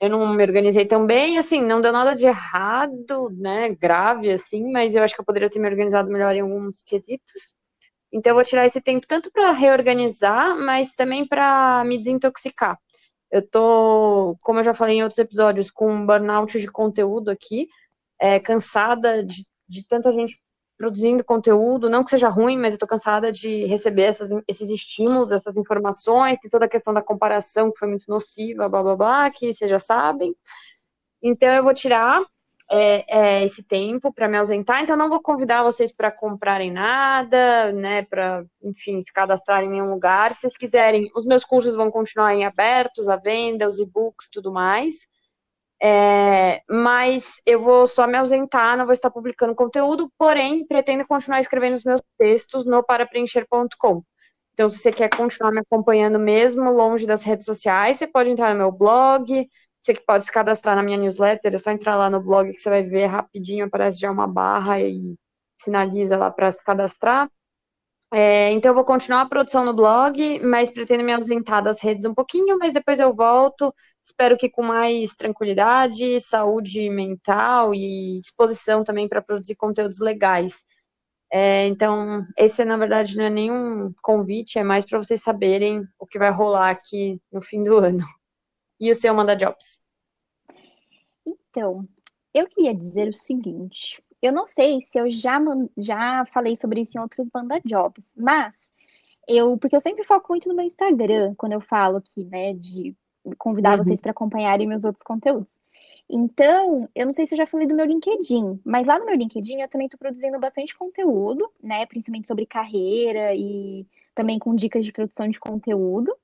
Eu não me organizei tão bem, assim, não deu nada de errado, né, grave, assim, mas eu acho que eu poderia ter me organizado melhor em alguns quesitos. Então, eu vou tirar esse tempo tanto para reorganizar, mas também para me desintoxicar. Eu tô, como eu já falei em outros episódios, com um burnout de conteúdo aqui, é, cansada de, de tanta gente produzindo conteúdo, não que seja ruim, mas eu tô cansada de receber essas, esses estímulos, essas informações, tem toda a questão da comparação que foi muito nociva, blá blá blá, que vocês já sabem. Então eu vou tirar é, é, esse tempo para me ausentar, então não vou convidar vocês para comprarem nada, né, para, enfim, se cadastrarem em nenhum lugar. Se vocês quiserem, os meus cursos vão continuar em abertos, à venda, os e-books, tudo mais. É, mas eu vou só me ausentar, não vou estar publicando conteúdo, porém, pretendo continuar escrevendo os meus textos no parapreencher.com. Então, se você quer continuar me acompanhando mesmo longe das redes sociais, você pode entrar no meu blog, você que pode se cadastrar na minha newsletter, é só entrar lá no blog que você vai ver rapidinho, aparece já uma barra e finaliza lá para se cadastrar. É, então eu vou continuar a produção no blog, mas pretendo me ausentar das redes um pouquinho, mas depois eu volto. Espero que com mais tranquilidade, saúde mental e disposição também para produzir conteúdos legais. É, então, esse na verdade não é nenhum convite, é mais para vocês saberem o que vai rolar aqui no fim do ano e o seu Manda Jobs? Então, eu queria dizer o seguinte: eu não sei se eu já, já falei sobre isso em outros Manda Jobs, mas eu, porque eu sempre foco muito no meu Instagram quando eu falo aqui, né, de convidar uhum. vocês para acompanharem meus outros conteúdos. Então, eu não sei se eu já falei do meu LinkedIn, mas lá no meu LinkedIn eu também estou produzindo bastante conteúdo, né, principalmente sobre carreira e também com dicas de produção de conteúdo.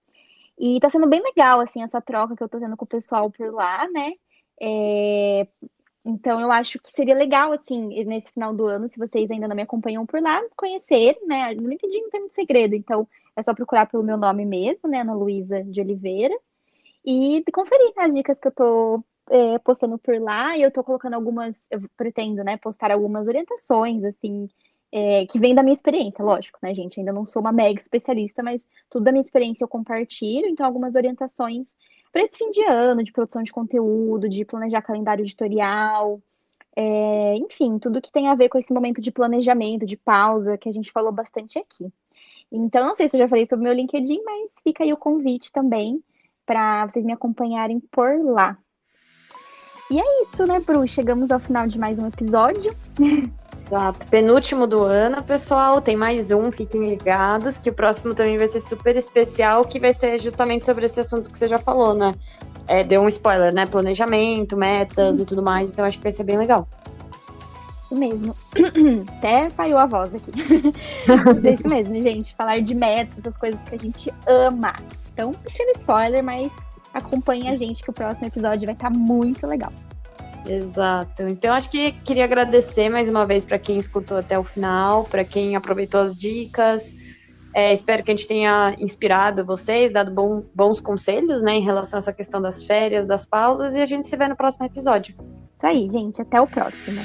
E tá sendo bem legal, assim, essa troca que eu tô tendo com o pessoal por lá, né? É... Então, eu acho que seria legal, assim, nesse final do ano, se vocês ainda não me acompanham por lá, conhecer, né? No LinkedIn não tem muito segredo, então é só procurar pelo meu nome mesmo, né? Ana Luísa de Oliveira, e conferir as dicas que eu tô é, postando por lá, e eu tô colocando algumas, eu pretendo, né, postar algumas orientações, assim, é, que vem da minha experiência, lógico, né, gente? Ainda não sou uma mega especialista, mas tudo da minha experiência eu compartilho, então algumas orientações para esse fim de ano, de produção de conteúdo, de planejar calendário editorial, é, enfim, tudo que tem a ver com esse momento de planejamento, de pausa, que a gente falou bastante aqui. Então, não sei se eu já falei sobre o meu LinkedIn, mas fica aí o convite também para vocês me acompanharem por lá. E é isso, né, Bru? Chegamos ao final de mais um episódio. Exato. Penúltimo do ano, pessoal. Tem mais um, fiquem ligados, que o próximo também vai ser super especial, que vai ser justamente sobre esse assunto que você já falou, né? É, deu um spoiler, né? Planejamento, metas e tudo mais, então acho que vai ser bem legal. Isso mesmo. Até falhou a voz aqui. é isso mesmo, gente. Falar de metas, essas coisas que a gente ama. Então, pequeno spoiler, mas acompanhe a gente que o próximo episódio vai estar muito legal. Exato. Então acho que queria agradecer mais uma vez para quem escutou até o final, para quem aproveitou as dicas. É, espero que a gente tenha inspirado vocês, dado bom, bons conselhos, né, em relação a essa questão das férias, das pausas, e a gente se vê no próximo episódio. Isso aí, gente. Até o próximo.